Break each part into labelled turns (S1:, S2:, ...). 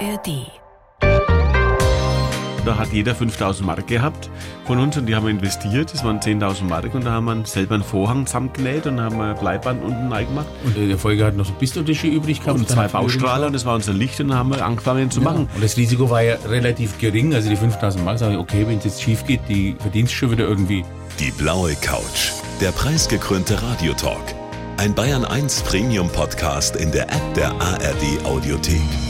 S1: ARD.
S2: Da hat jeder 5000 Mark gehabt von uns und die haben wir investiert. Das waren 10.000 Mark und da haben wir selber einen Vorhang zusammengenäht und haben ein Bleiband unten reingemacht.
S3: Und in der Folge hat noch so Pistoltische übrig gehabt.
S2: Und zwei Baustrahler und das war unser Licht und dann haben wir angefangen zu machen.
S3: Und das Risiko war ja relativ gering. Also die 5000 Mark, sage ich, okay, wenn es jetzt schief geht, die verdienst schon wieder irgendwie.
S4: Die blaue Couch. Der preisgekrönte Radiotalk. Ein Bayern 1 Premium Podcast in der App der ARD Audiothek.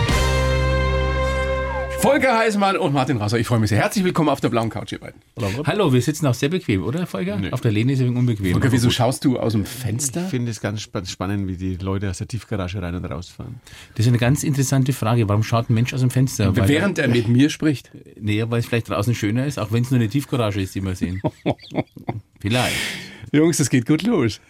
S5: Volker Heißmann und Martin Rasser, ich freue mich sehr. Herzlich willkommen auf der blauen Couch, ihr beiden.
S3: Hallo, wir sitzen auch sehr bequem, oder, Volker? Auf der Lehne ist es unbequem.
S5: Volker, wieso
S3: gut.
S5: schaust du aus dem Fenster?
S2: Ich finde es ganz spa- spannend, wie die Leute aus der Tiefgarage rein und rausfahren.
S3: Das ist eine ganz interessante Frage. Warum schaut ein Mensch aus dem Fenster? Weil-
S5: Während er mit mir spricht.
S3: Nee, weil es vielleicht draußen schöner ist, auch wenn es nur eine Tiefgarage ist, die wir sehen. vielleicht.
S5: Jungs, es geht gut los.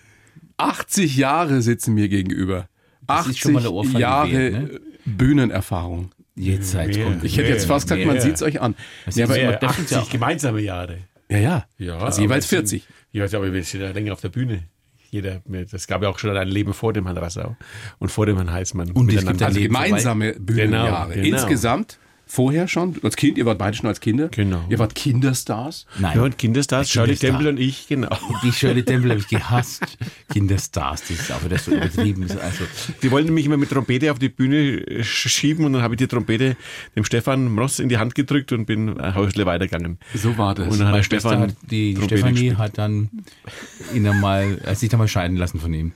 S5: 80 Jahre sitzen mir gegenüber.
S3: Das
S5: 80
S3: ist schon mal eine Ohrfeige
S5: Jahre
S3: wert, ne?
S5: Bühnenerfahrung.
S3: Jetzt seid
S2: Mehr.
S3: kommt.
S5: Ich hätte jetzt fast gesagt, man
S2: mehr.
S5: sieht es euch an.
S3: Das
S5: Ja,
S3: ist
S5: aber,
S3: ja-
S5: ja,
S3: sind ja auch-
S2: gemeinsame Jahre.
S5: ja.
S2: Ja,
S5: Also jeweils
S2: aber es
S5: 40.
S2: Sind, ja, aber wir sind ja länger auf der Bühne. Jeder, das gab ja auch schon ein Leben vor dem Herrn Rassau und vor dem Herrn Heißmann.
S3: Und es gibt
S5: Also gemeinsame Bühnenjahre.
S2: Genau, genau.
S5: Insgesamt, vorher schon, als Kind, ihr wart beide schon als Kinder.
S2: Genau.
S5: Ihr wart Kinderstars.
S3: Nein.
S2: Ja, und Kinderstars, Shirley
S3: Kinderstar.
S2: Temple und ich, genau.
S3: Die Shirley Temple habe ich gehasst. Kinderstars, das ist auch wieder so übertrieben. Also,
S2: Die wollten mich immer mit Trompete auf die Bühne äh, sch- schieben und dann habe ich die Trompete dem Stefan Ross in die Hand gedrückt und bin ein Häusle weitergegangen.
S5: So war das.
S2: Und dann hat
S3: meine
S2: der
S3: Schwester
S2: Stefan
S3: hat, die
S2: Trompete
S3: Stefanie
S2: gespielt.
S3: hat dann ihn einmal, hat sich dann mal scheiden lassen von ihm.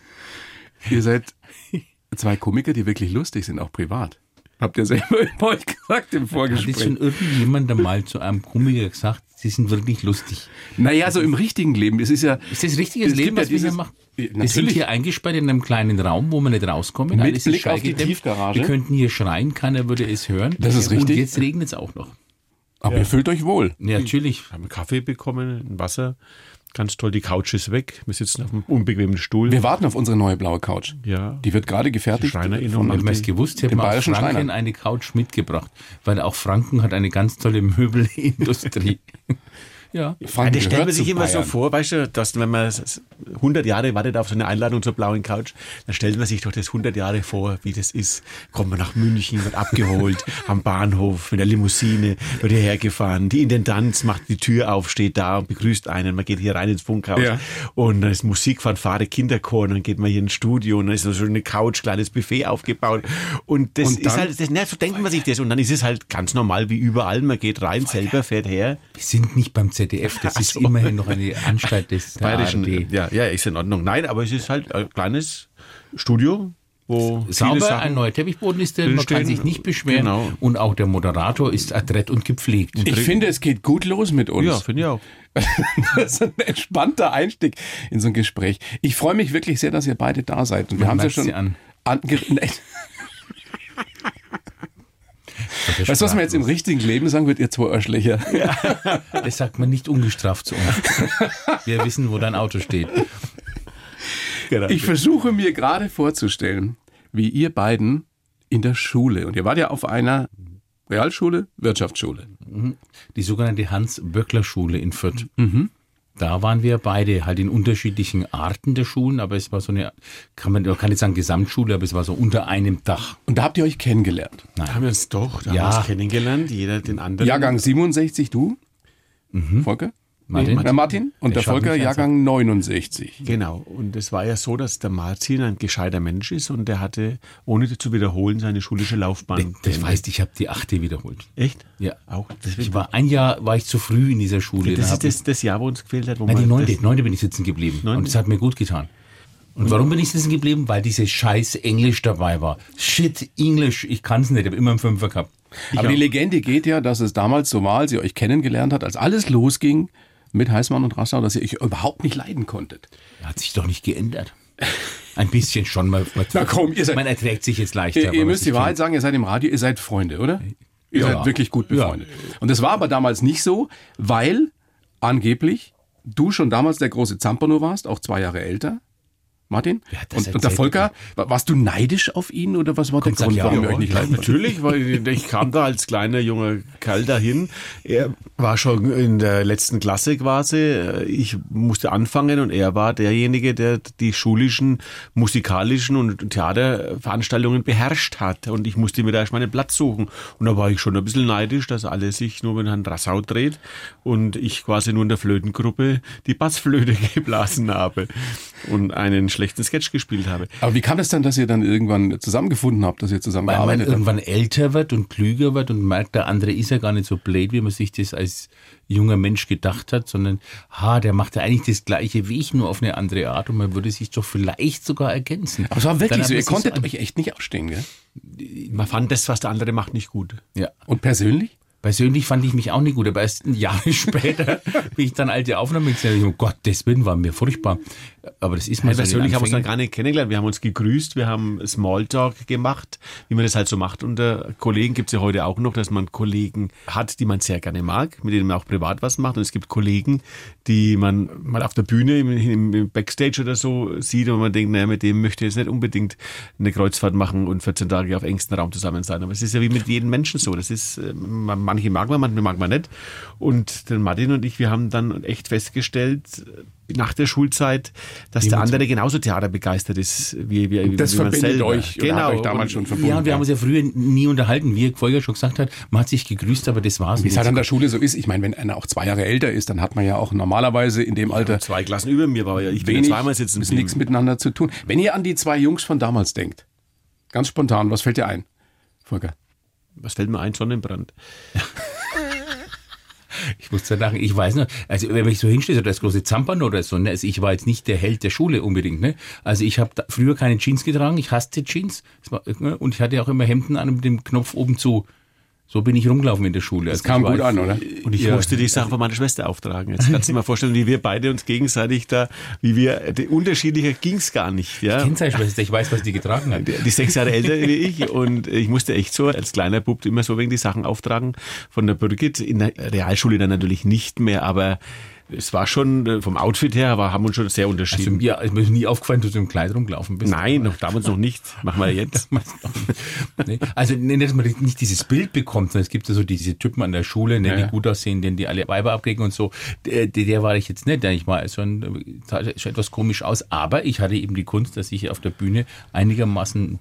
S5: Ihr seid zwei Komiker, die wirklich lustig sind, auch privat. Habt ihr selber über euch gesagt im
S3: Hat
S5: Vorgespräch?
S3: jetzt schon irgendjemand einmal zu einem Komiker gesagt, sie sind wirklich lustig?
S5: Naja, so im richtigen Leben. Es ist ja.
S3: Ist das richtiges
S5: Es
S3: Leben,
S5: ja
S3: was wir hier machen?
S5: Ja,
S3: Wir sind
S5: natürlich.
S3: hier eingesperrt in einem kleinen Raum, wo wir nicht rauskommen.
S5: Mit
S3: Alles ist
S5: Blick auf die. Tiefgarage.
S3: Wir könnten hier schreien, keiner würde es hören.
S5: Das ist richtig.
S3: Und jetzt regnet es auch noch.
S5: Aber ihr fühlt euch wohl.
S3: Ja, natürlich.
S2: haben einen Kaffee bekommen, ein Wasser. Ganz toll, die Couch ist weg. Wir sitzen auf einem unbequemen Stuhl.
S5: Wir warten auf unsere neue blaue Couch.
S2: Ja.
S5: Die wird gerade gefertigt.
S2: Schreinerinnung.
S3: Wenn man es gewusst hätte, man
S5: bayerischen
S3: Franken
S5: Schreinern.
S3: eine Couch mitgebracht. Weil auch Franken hat eine ganz tolle Möbelindustrie. ja.
S2: Stellt
S5: gehört
S2: man sich immer so
S5: Bayern.
S2: vor, weißt du, dass wenn man 100 Jahre wartet auf so eine Einladung zur blauen Couch, dann stellt man sich doch das 100 Jahre vor, wie das ist. Kommt man nach München, wird abgeholt am Bahnhof mit der Limousine, wird hierher gefahren. Die Intendanz macht die Tür auf, steht da und begrüßt einen. Man geht hier rein ins Funkhaus
S5: Ja.
S2: und dann ist Musik, Fanfare, Kinderchor und dann geht man hier ins Studio und dann ist so eine Couch, kleines Buffet aufgebaut und das
S5: Und
S2: ist halt, das, na, so denkt man sich das und dann ist es halt ganz normal wie überall. Man geht rein, selber fährt her.
S3: Wir sind nicht beim ZDF, das ist
S2: so.
S3: immerhin noch eine Anstalt des
S2: bayerischen,
S3: ARD.
S2: ja, ja, ist in Ordnung. Nein, aber es ist halt ein kleines Studio, wo
S3: Sauber,
S2: Sachen
S3: ein neuer Teichboden ist drin, man kann
S2: stehen.
S3: sich nicht beschweren.
S2: Genau.
S3: Und auch der Moderator ist adrett und gepflegt.
S5: Ich finde, es geht gut los mit uns.
S2: Ja, finde ich auch.
S5: Das ist ein entspannter Einstieg in so ein Gespräch. Ich freue mich wirklich sehr, dass ihr beide da seid. Und wir haben es ja schon
S3: sie an.
S5: ange- Nein. Weißt du, was man jetzt im richtigen Leben sagen wird, ihr zwei Arschlöcher?
S3: Das sagt man nicht ungestraft zu uns. Wir wissen, wo dein Auto steht.
S2: Genau.
S5: Ich versuche mir gerade vorzustellen, wie ihr beiden in der Schule, und ihr wart ja auf einer Realschule, Wirtschaftsschule.
S3: Die sogenannte Hans-Böckler-Schule in Fürth. Da waren wir beide halt in unterschiedlichen Arten der Schulen, aber es war so eine, kann man, man kann nicht sagen Gesamtschule, aber es war so unter einem Dach.
S5: Und da habt ihr euch kennengelernt.
S2: Da haben wir uns doch, da
S3: Ja.
S2: haben wir uns kennengelernt, jeder den anderen.
S5: Jahrgang 67, du? Volker?
S3: Martin?
S5: Nee, Martin. Und
S3: Der
S5: der Volker, Jahrgang 69.
S2: Genau. Und es war ja so, dass der Martin ein gescheiter Mensch ist und der hatte, ohne zu wiederholen, seine schulische Laufbahn.
S3: Das
S2: beendet.
S3: weißt, ich habe die achte wiederholt.
S2: Echt?
S3: Ja.
S2: Auch.
S3: Ich
S2: Deswegen
S3: war ein Jahr, war ich zu früh in dieser Schule.
S2: das
S3: Da
S2: ist das, das Jahr, wo uns gefehlt hat, wo
S3: Nein, die neunte,
S2: das-
S3: neunte bin ich sitzen geblieben.
S2: Neunte?
S3: Und es hat mir gut getan. Und warum bin ich sitzen geblieben? Weil dieses scheiß Englisch dabei war. Shit, Englisch, ich kann's nicht, ich habe immer einen Fünfer gehabt.
S5: Aber die Legende geht ja, dass es damals so war, als ihr euch kennengelernt habt, als alles losging mit Heißmann und Rassau, dass ihr euch überhaupt nicht leiden konntet.
S3: Hat sich doch nicht geändert. Ein bisschen schon mal.
S5: Na komm, ihr seid-
S3: man erträgt sich jetzt leichter.
S5: Ihr, ihr müsst die Wahrheit sagen, ihr seid im Radio, ihr seid Freunde, oder? Ihr
S3: Ja.
S5: seid wirklich gut
S3: Ja.
S5: befreundet. Und das war aber damals nicht so, weil angeblich du schon damals der große Zampano warst, auch zwei Jahre älter. Martin?
S3: Ja,
S5: und, und der Volker, wa- warst du neidisch auf ihn oder was war der
S3: Komm, sag
S5: Grund, warum
S3: ja,
S5: ihr euch nicht leiden?
S2: Natürlich, weil ich kam da als kleiner junger Kerl dahin. Er war schon in der letzten Klasse quasi. Ich musste anfangen und er war derjenige, der die schulischen, musikalischen und Theaterveranstaltungen beherrscht hat. Und ich musste mir da erst mal einen Platz suchen. Und da war ich schon ein bisschen neidisch, dass alle sich nur mit Herrn Drassau dreht und ich quasi nur in der Flötengruppe die Bassflöte geblasen habe und einen schlechten Sketch gespielt habe.
S5: Aber wie kam es dann, dass ihr dann irgendwann zusammengefunden habt, dass ihr zusammen
S3: Weil man
S5: gearbeitet habt?
S3: irgendwann älter wird und klüger wird und merkt, der andere ist ja gar nicht so blöd, wie man sich das als junger Mensch gedacht hat, sondern, ha, der macht ja eigentlich das gleiche wie ich, nur auf eine andere Art und man würde sich doch vielleicht sogar ergänzen.
S5: Aber es war wirklich so, ihr konntet
S3: an-
S5: euch echt nicht ausstehen, gell?
S2: Man fand das, was der andere macht, nicht gut.
S3: Ja.
S5: Und persönlich?
S3: Persönlich fand ich mich auch nicht gut, aber erst Jahre später, wie ich dann alte Aufnahmen gesehen habe, um Gottes Willen, war mir furchtbar. Aber das ist mal
S2: Also
S3: so
S2: persönlich haben wir uns dann gar nicht kennengelernt. Wir haben uns gegrüßt, wir haben Smalltalk gemacht, wie man das halt so macht unter Kollegen. Gibt es ja heute auch noch, dass man Kollegen hat, die man sehr gerne mag, mit denen man auch privat was macht. Und es gibt Kollegen, die man mal auf der Bühne im, im, Backstage oder so sieht und man denkt, naja, mit dem möchte ich jetzt nicht unbedingt eine Kreuzfahrt machen und 14 Tage auf engstem Raum zusammen sein. Aber es ist ja wie mit jedem Menschen so. Das ist, äh, man- manche mag man, manche mag man nicht. Und der Martin und ich, wir haben dann echt festgestellt, nach der Schulzeit, dass der andere genauso theaterbegeistert ist wie, wie,
S5: Das
S2: wie man
S5: verbindet
S2: selber.
S5: euch
S2: Genau.
S5: euch damals
S2: Und-
S5: schon verbunden.
S3: Ja, und wir haben uns ja früher nie unterhalten, wie Volker schon gesagt hat. Man hat sich gegrüßt, aber das war's.
S5: Wie es
S3: nicht.
S5: halt an der Schule so ist. Ich meine, wenn einer auch zwei Jahre älter ist, dann hat man ja auch normalerweise in dem Alter
S2: Zwei Klassen über mir war ja. Ich bin
S5: wenig
S2: ja zweimal sitzen geblieben.
S5: nichts miteinander zu tun. Wenn ihr an die zwei Jungs von damals denkt, ganz spontan, was fällt dir ein, Volker?
S2: Was fällt mir ein? Sonnenbrand.
S3: Ich muss da lachen, ich weiß noch, also wenn ich so hinstehe, so das große Zampern oder so, ne, also ich war jetzt nicht der Held der Schule unbedingt, ne? Also ich habe früher keine Jeans getragen, ich hasste Jeans war, ne, und ich hatte auch immer Hemden an mit dem Knopf oben zu. So bin ich rumgelaufen in der Schule.
S5: Das
S3: Also
S5: kam gut an, oder?
S2: Und ich
S3: Ja.
S2: musste die Sachen von meiner Schwester auftragen. Jetzt kannst du dir mal vorstellen, wie wir beide uns gegenseitig da, wie wir, die, unterschiedlicher ging's gar nicht. Ja?
S3: Ich kenne seine Schwester, ich weiß, was die getragen hat.
S2: Die ist sechs Jahre älter wie ich und ich musste echt so als kleiner Bub immer so wegen die Sachen auftragen von der Birgit. In der Realschule dann natürlich nicht mehr, aber es war schon äh, vom Outfit her, aber haben uns schon sehr
S3: Also
S2: unterschieden.
S3: mir ist mir nie aufgefallen, dass du im Kleid rumgelaufen bist.
S2: Nein, noch damals noch nicht. Machen wir jetzt.
S3: Nee, Also nee, dass man nicht dieses Bild bekommt, sondern es gibt ja so diese Typen an der Schule, ne,
S5: Ja, ja.
S3: die gut aussehen, denen die alle Weiber abkriegen und so. Der, der, war ich jetzt nicht, ich war so ein, sah schon etwas komisch aus, aber ich hatte eben die Kunst, dass ich auf der Bühne einigermaßen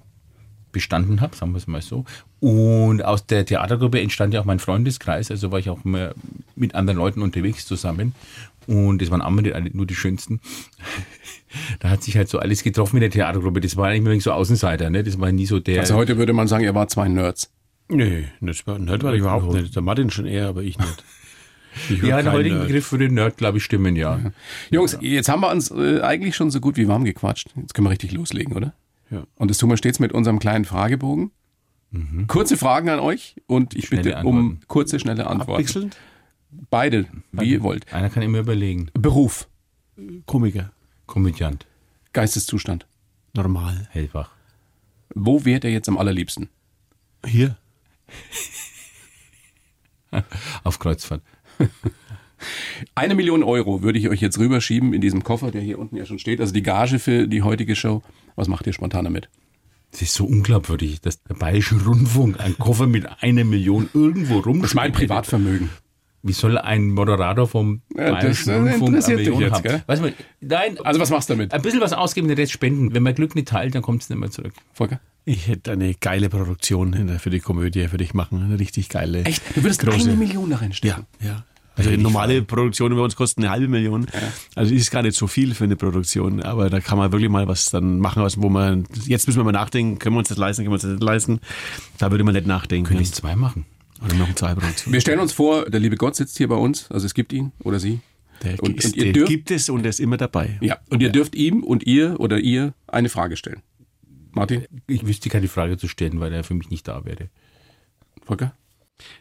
S3: bestanden habe, sagen wir es mal so. Und aus der Theatergruppe entstand ja auch mein Freundeskreis, also war ich auch immer mit anderen Leuten unterwegs zusammen. Und das waren alle nur die schönsten. Da hat sich halt so alles getroffen mit der Theatergruppe. Das war eigentlich so Außenseiter, ne? Das war nie so der.
S5: Also heute würde man sagen, ihr wart zwei Nerds.
S2: Nee, das war, das war ich überhaupt nicht. Der Martin schon eher, aber ich nicht. Ich war
S3: Ja, der
S2: kein
S3: heutige
S2: Nerd.
S3: Begriff für den Nerd, glaube ich, stimmen, ja.
S5: Jungs, jetzt haben wir uns äh, eigentlich schon so gut wie warm gequatscht. Jetzt können wir richtig loslegen, oder?
S2: Ja.
S5: Und das tun wir stets mit unserem kleinen Fragebogen. Kurze Fragen an euch und ich
S3: Schnelle
S5: bitte um
S3: Antworten.
S5: kurze, schnelle Antworten.
S2: Abwechselnd?
S5: Beide, wie ihr wollt.
S3: Einer kann immer überlegen.
S5: Beruf,
S2: Komiker.
S3: Komödiant,
S5: Geisteszustand.
S2: Normal.
S3: hellwach.
S5: Wo wärt ihr jetzt am allerliebsten?
S2: Hier.
S3: Auf Kreuzfahrt.
S5: Eine Million Euro würde ich euch jetzt rüberschieben in diesem Koffer, der hier unten ja schon steht. Also die Gage für die heutige Show. Was macht ihr spontan damit?
S3: Das ist so unglaubwürdig, dass der Bayerische Rundfunk einen Koffer mit einer Million irgendwo rum.
S5: Das ist mein Privatvermögen.
S3: Wie soll ein Moderator vom
S5: Ja, das,
S3: Bayerischen
S5: äh,
S3: Rundfunk eine
S5: interessiert dich
S3: Million
S5: jetzt,
S3: haben?
S5: gell?
S3: Weißt du, nein,
S5: Also was machst du damit?
S3: ein bisschen was ausgeben, den Rest spenden. Wenn man Glück nicht teilt, dann kommt es nicht mehr zurück.
S5: Volker?
S2: Ich hätte eine geile Produktion für die Komödie für dich machen. Eine richtig geile.
S5: Echt? Du würdest
S2: große.
S5: eine Million da reinstecken?
S2: Ja, ja. Also eine normale Produktion bei uns kostet eine halbe Million. Also ist gar nicht so viel für eine Produktion, aber da kann man wirklich mal was dann machen, was, wo man, jetzt müssen wir mal nachdenken, können wir uns das leisten, können wir uns das nicht leisten. Da würde man nicht nachdenken.
S3: Können es zwei machen.
S2: Oder noch zwei Produktionen.
S5: Wir stellen uns vor, der liebe Gott sitzt hier bei uns, also es gibt ihn oder sie.
S2: Der,
S5: Und-
S2: ist,
S5: und ihr
S2: der
S5: dürft-
S2: gibt es und er ist immer dabei.
S5: Ja, und ihr dürft ihm und ihr oder ihr eine Frage stellen. Martin,
S3: Ich wüsste keine Frage zu stellen, weil er für mich nicht da wäre.
S5: Volker?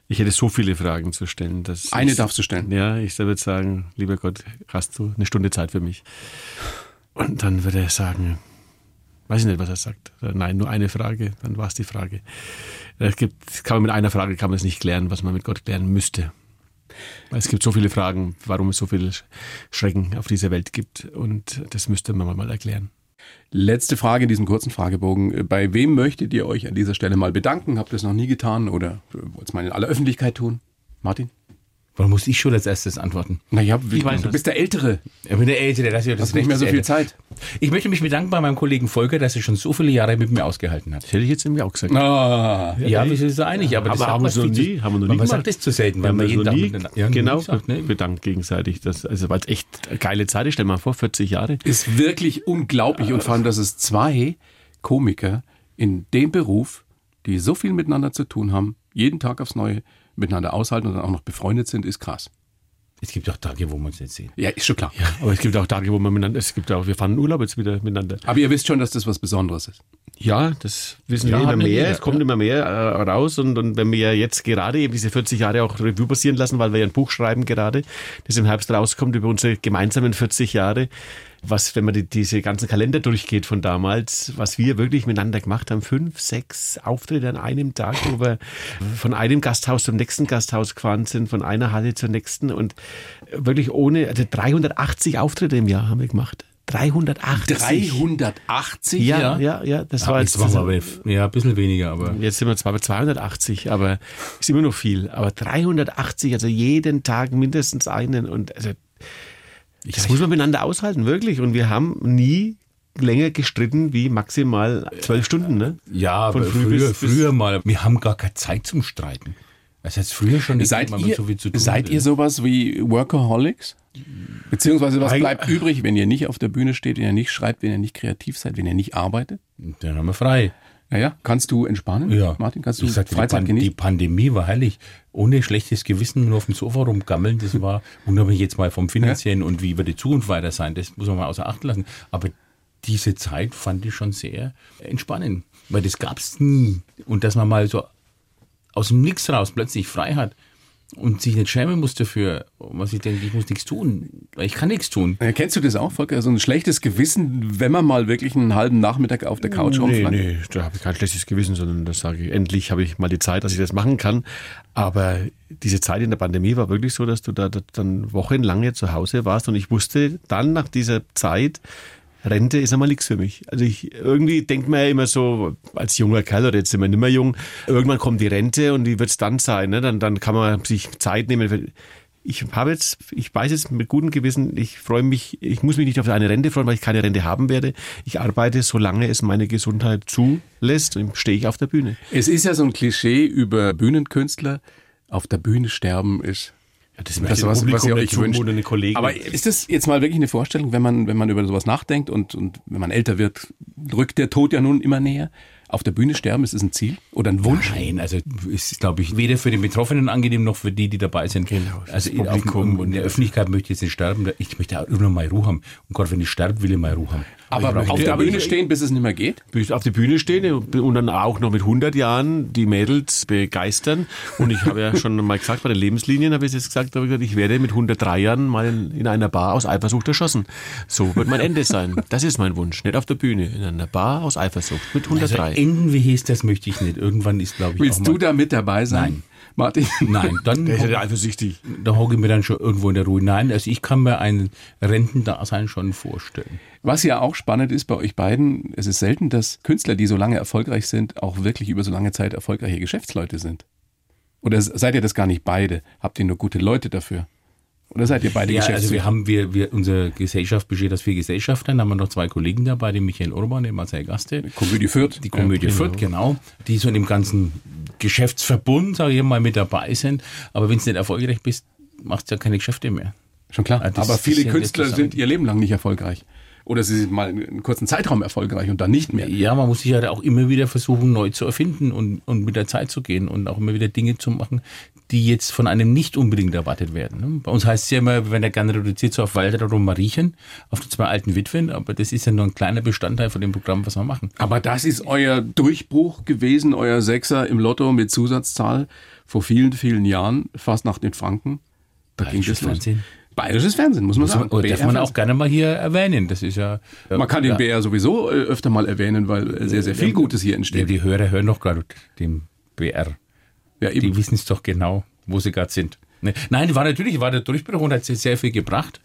S2: Ich hätte so viele Fragen zu stellen. Dass
S5: Eine
S2: ich,
S5: darfst du stellen.
S2: Ja, ich würde sagen, lieber Gott, hast du eine Stunde Zeit für mich? Und dann würde er sagen, weiß ich nicht, was er sagt. Nein, nur eine Frage, dann war es die Frage. Es gibt, kann man mit einer Frage kann man es nicht klären, was man mit Gott klären müsste. Es gibt so viele Fragen, warum es so viel Schrecken auf dieser Welt gibt und das müsste man mal erklären.
S5: Letzte Frage in diesem kurzen Fragebogen. Bei wem möchtet ihr euch an dieser Stelle mal bedanken? Habt ihr es noch nie getan oder wollt es mal in aller Öffentlichkeit tun? Martin?
S3: Warum muss ich schon als erstes antworten?
S5: Naja, wie,
S2: weiß
S5: du
S2: es.
S5: bist der Ältere.
S3: Ich bin der Ältere, das ist
S5: Hast nicht mehr so viel Zeit.
S3: Ich möchte mich bedanken bei meinem Kollegen Volker, dass er schon so viele Jahre mit mir ausgehalten hat.
S2: Das hätte ich jetzt nämlich auch gesagt.
S5: Ah,
S3: Ja, wir sind so einig, aber,
S2: Aber
S3: das
S2: haben
S3: man
S2: wir so nie- haben wir noch nie
S3: Man
S2: gemacht.
S3: sagt das zu selten, weil
S2: wir
S3: jeden
S2: so
S3: Tag
S2: nie,
S3: miteinander- Ja,
S2: genau,
S3: nie sagt, ne?
S2: bedankt gegenseitig. Das, also, weil es echt eine geile Zeit ist. Stell mal vor, 40 Jahre.
S5: ist wirklich unglaublich und vor allem, dass es zwei Komiker in dem Beruf, die so viel miteinander zu tun haben, jeden Tag aufs Neue miteinander aushalten und dann auch noch befreundet sind, ist krass.
S3: Es gibt auch Tage, wo man es nicht sehen.
S5: Ja, ist schon klar.
S2: Aber es gibt auch Tage, wo man miteinander, es gibt auch, wir fahren in Urlaub jetzt wieder miteinander.
S5: Aber ihr wisst schon, dass das was Besonderes ist.
S2: Ja, das wissen
S3: Ja,
S2: wir immer mehr.
S3: jeder,
S2: es kommt
S3: ja.
S2: immer mehr äh, raus. Und, und wenn wir ja jetzt gerade eben diese 40 Jahre auch Revue passieren lassen, weil wir ja ein Buch schreiben gerade, das im Herbst rauskommt über unsere gemeinsamen 40 Jahre, was, wenn man die, diese ganzen Kalender durchgeht von damals, was wir wirklich miteinander gemacht haben, fünf, sechs Auftritte an einem Tag, wo wir von einem Gasthaus zum nächsten Gasthaus gefahren sind, von einer Halle zur nächsten und wirklich ohne, also 380 Auftritte im Jahr haben wir gemacht. 380.
S5: 380?
S2: Ja, ja, ja, das war
S3: Jetzt machen wir aber, ja, ein bisschen weniger, aber
S2: Jetzt sind wir zwar bei 280, aber ist immer noch viel. Aber 380, also jeden Tag mindestens einen. Und also, das muss man miteinander aushalten, wirklich. Und wir haben nie länger gestritten wie maximal zwölf Stunden, ne?
S3: ja,
S2: Von früh
S3: früher,
S2: bis-
S3: früher mal. Wir haben gar keine Zeit zum Streiten. Das heißt, früher schon nicht,
S5: Seid, ihr,
S3: so viel zu tun
S5: seid ihr sowas wie Workaholics? Beziehungsweise was bleibt übrig, wenn ihr nicht auf der Bühne steht, wenn ihr nicht schreibt, wenn ihr nicht kreativ seid, wenn ihr nicht arbeitet?
S3: Dann haben wir frei.
S5: Naja, kannst du entspannen?
S3: Ja.
S5: Martin, kannst du
S3: ich sagte, die,
S5: Freizeit
S3: die
S5: genießen?
S3: Pandemie war herrlich. Ohne schlechtes Gewissen nur auf dem Sofa rumgammeln, das war unabhängig jetzt mal vom Finanziellen und wie wird die Zukunft weiter sein, das muss man mal außer Acht lassen. Aber diese Zeit fand ich schon sehr entspannend, weil das gab's nie. Und dass man mal so aus dem Nix raus plötzlich frei hat und sich nicht schämen muss dafür, was ich denke, ich muss nichts tun, weil ich kann nichts tun.
S5: Äh, Kennst du das auch, Volker? So ein schlechtes Gewissen, wenn man mal wirklich einen halben Nachmittag auf der Couch
S2: Nee,
S5: rumflankt?
S2: nee, da habe ich kein schlechtes Gewissen, sondern das sage ich, endlich habe ich mal die Zeit, dass ich das machen kann. Aber diese Zeit in der Pandemie war wirklich so, dass du da dann wochenlang zu Hause warst und ich wusste dann nach dieser Zeit, Rente ist einmal nichts für mich. Also ich irgendwie denkt man ja immer so, als junger Kerl oder jetzt sind wir nicht mehr jung, irgendwann kommt die Rente und wie wird es dann sein? Ne? Dann, dann kann man sich Zeit nehmen. Ich habe jetzt, ich weiß jetzt mit gutem Gewissen, ich freue mich, ich muss mich nicht auf eine Rente freuen, weil ich keine Rente haben werde. Ich arbeite, solange es meine Gesundheit zulässt, und stehe ich auf der Bühne.
S5: Es ist ja so ein Klischee über Bühnenkünstler, auf der Bühne sterben ist
S2: Ja, das
S5: das, was, was ihr euch wünscht.
S2: Eine Kollegen.
S5: Aber ist das jetzt mal wirklich eine Vorstellung, wenn man, wenn man über sowas nachdenkt und, und wenn man älter wird, rückt der Tod ja nun immer näher? Auf der Bühne sterben, ist es ein Ziel oder ein Wunsch?
S3: Nein, also ist, glaube ich, weder für den Betroffenen angenehm noch für die, die dabei sind.
S2: Genau,
S3: also in, auf,
S2: Publikum
S3: in der Öffentlichkeit möchte ich jetzt nicht sterben. Ich möchte auch irgendwann mal Ruhe haben. Und Gott, wenn ich sterbe, will ich mal Ruhe haben.
S5: Aber auf der Bühne stehen, bis es nicht mehr geht?
S2: Auf die Bühne stehen und dann auch noch mit 100 Jahren die Mädels begeistern. Und ich habe ja schon mal gesagt, bei den Lebenslinien habe ich jetzt gesagt, habe ich, gesagt, ich werde mit 103 Jahren mal in, in einer Bar aus Eifersucht erschossen. So wird mein Ende sein. Das ist mein Wunsch. Nicht auf der Bühne, in einer Bar aus Eifersucht mit
S3: also
S2: 103.
S3: enden wie hieß, das möchte ich nicht. Irgendwann ist, glaube ich, auch
S5: Willst du da mit dabei sein?
S3: Nein.
S5: Martin?
S3: Nein, dann
S2: Der ist ja eifersüchtig.
S3: da hocke ich mir dann schon irgendwo in der Ruhe. Nein, also ich kann mir ein Rentendasein schon vorstellen.
S5: Was ja auch spannend ist bei euch beiden, es ist selten, dass Künstler, die so lange erfolgreich sind, auch wirklich über so lange Zeit erfolgreiche Geschäftsleute sind. Oder seid ihr das gar nicht beide? Habt ihr nur gute Leute dafür? Oder seid ihr beide
S3: Ja, also
S5: Geschäftsführer?
S3: wir haben, wir, wir, unsere Gesellschaft besteht aus vier Gesellschaftern, da haben wir noch zwei Kollegen dabei, den Michael Urban, den Marcel Gaste.
S5: Komödie Fürth.
S3: Die Komödie
S5: Ja,
S3: Fürth, genau. Die so in dem ganzen Geschäftsverbund, sage ich mal, mit dabei sind. Aber wenn du nicht erfolgreich bist, machst du ja keine Geschäfte mehr.
S5: Schon klar.
S3: Ja, das-
S5: Aber viele Künstler sind ihr Leben lang nicht erfolgreich. Oder sie sind mal einen kurzen Zeitraum erfolgreich und dann nicht mehr.
S3: Ja, man muss sich ja auch immer wieder versuchen, neu zu erfinden und, und mit der Zeit zu gehen und auch immer wieder Dinge zu machen, die jetzt von einem nicht unbedingt erwartet werden. ne? Bei uns heißt es ja immer, wir werden ja gerne reduziert so auf Walter und Mariechen, auf die zwei alten Witwen, aber das ist ja nur ein kleiner Bestandteil von dem Programm, was wir machen.
S5: Aber das ist euer Durchbruch gewesen, euer Sechser im Lotto mit Zusatzzahl vor vielen, vielen Jahren, fast nach den Franken. Da ging das los.
S3: Fernsehen.
S5: Bayerisches Fernsehen, muss man sagen.
S3: Oder darf
S5: BR
S3: man auch gerne mal hier erwähnen. Das ist ja.
S5: Man kann den BR sowieso äh, öfter mal erwähnen, weil äh, sehr, sehr viel Gutes hier entsteht.
S3: die Hörer hören doch gerade dem BR.
S5: Ja, eben.
S3: Die wissen es doch genau, wo sie gerade sind. Ne? Nein, war natürlich war der Durchbruch und hat sehr viel gebracht.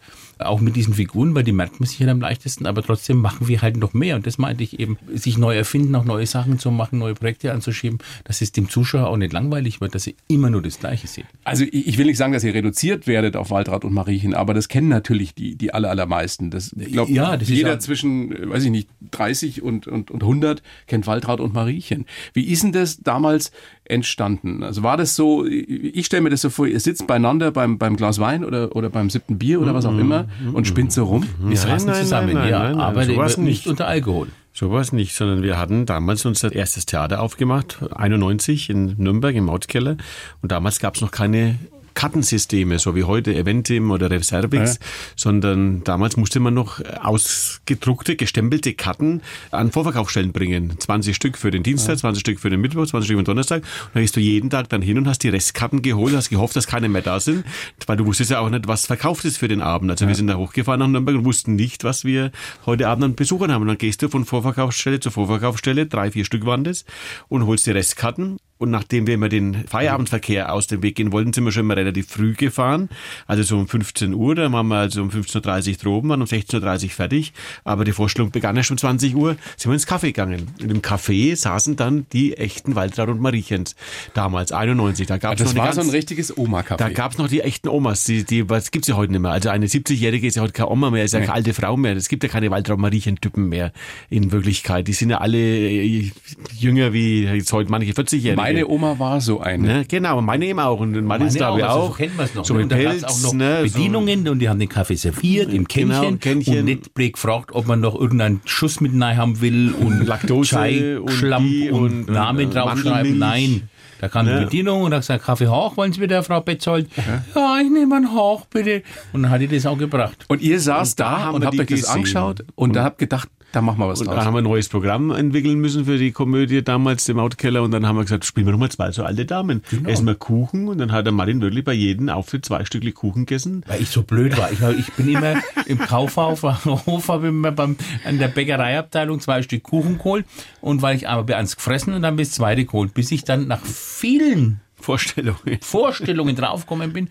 S3: Auch mit diesen Figuren, weil die merkt man sich halt am leichtesten, aber trotzdem machen wir halt noch mehr. Und das meinte ich eben, sich neu erfinden, auch neue Sachen zu machen, neue Projekte anzuschieben, dass es dem Zuschauer auch nicht langweilig wird, dass sie immer nur das Gleiche sehen.
S5: Also ich will nicht sagen, dass ihr reduziert werdet auf Waldrad und Mariechen, aber das kennen natürlich die, die aller, allermeisten. Das, ich glaube,
S3: Ja, das ist
S5: jeder
S3: ja-
S5: zwischen, äh, weiß ich nicht, 30 und, und, und 100 kennt Waldrad und Mariechen. Wie ist denn das damals entstanden? Also war das so, ich stelle mir das so vor, ihr sitzt beieinander beim, beim Glas Wein oder, oder beim siebten Bier oder was auch immer und spinnt so rum?
S3: Wir saßen
S2: nein,
S3: zusammen,
S2: nein,
S3: ja,
S2: nein, nein,
S3: aber
S2: sowas
S3: nicht.
S2: nicht.
S3: unter Alkohol.
S2: Sowas nicht, sondern wir hatten damals unser erstes Theater aufgemacht, 91 in Nürnberg im Mautkeller. Und damals gab es noch keine Kartensysteme, so wie heute Eventim oder Reservix, sondern damals musste man noch ausgedruckte, gestempelte Karten an Vorverkaufsstellen bringen. 20 Stück für den Dienstag, 20 Stück für den Mittwoch, 20 Stück für den Donnerstag. Und dann gehst du jeden Tag dann hin und hast die Restkarten geholt, hast gehofft, dass keine mehr da sind, weil du wusstest ja auch nicht, was verkauft ist für den Abend. Also wir sind da hochgefahren nach Nürnberg und wussten nicht, was wir heute Abend an Besuchern haben. Und dann gehst du von Vorverkaufsstelle zu Vorverkaufsstelle, drei, vier Stück waren das, und holst die Restkarten. Und nachdem wir immer den Feierabendverkehr aus dem Weg gehen wollten, sind wir schon immer relativ früh gefahren. Also so um 15 Uhr, dann waren wir also um 15.30 Uhr droben, waren um 16.30 Uhr fertig. Aber die Vorstellung begann erst um 20 Uhr, sind wir ins Café gegangen. In dem Café saßen dann die echten Waldrad und Mariechens. Damals, 91. Da gab es noch
S5: Das
S2: eine
S5: war so
S2: ganz,
S5: ein richtiges Oma-Café.
S2: da gab's noch die echten Omas, die, die was gibt's ja heute nicht mehr. Also eine 70-Jährige ist ja heute keine Oma mehr, ist ja keine alte Frau mehr. Es gibt ja keine Waldraud-Mariechen-Typen mehr in Wirklichkeit. Die sind ja alle äh, jünger wie jetzt heute manche 40-Jährige.
S5: Meine Oma war so eine.
S2: Ne, genau, meine eben auch. Und meine ist glaube ich
S3: also
S2: auch.
S3: So kennt man es noch.
S2: So
S3: ne?
S2: mit
S3: und
S2: Pelz,
S3: auch noch
S2: ne,
S3: Bedienungen und die haben den Kaffee serviert im
S2: Genau,
S3: Kännchen,
S2: Kännchen.
S3: und nicht blöd gefragt, ob man noch irgendeinen Schuss mit rein haben will und
S2: Laktose
S3: Chai,
S2: und
S3: Schlamm
S2: die
S3: und,
S2: und,
S3: Namen
S2: äh,
S3: draufschreiben. Nein. Da kam die
S2: Ne?
S3: Bedienung und hat gesagt, Kaffee hoch, wollen Sie mit der Frau Betzold? Ja, ich nehme einen hoch, bitte. Und dann hat die das auch gebracht.
S5: Und ihr saß
S2: Und da
S5: und habt
S2: die
S5: euch das angeschaut und da habt gedacht, da machen wir was
S2: Und
S5: draus.
S2: dann haben wir ein neues Programm entwickeln müssen für die Komödie damals, dem Mautkeller. Und dann haben wir gesagt, spielen wir nochmal zwei so alte Damen.
S3: Genau.
S2: Essen wir Kuchen. Und dann hat der Martin wirklich bei jedem Auftritt zwei Stückchen Kuchen gegessen.
S3: Weil ich so blöd war. Ich, ich bin immer im Kaufhof Hof, habe immer beim, an der Bäckereiabteilung zwei Stück Kuchen geholt. Und weil ich einmal eins gefressen und dann bis zweite geholt, bis ich dann nach vielen
S2: Vorstellungen.
S3: Vorstellungen draufgekommen bin,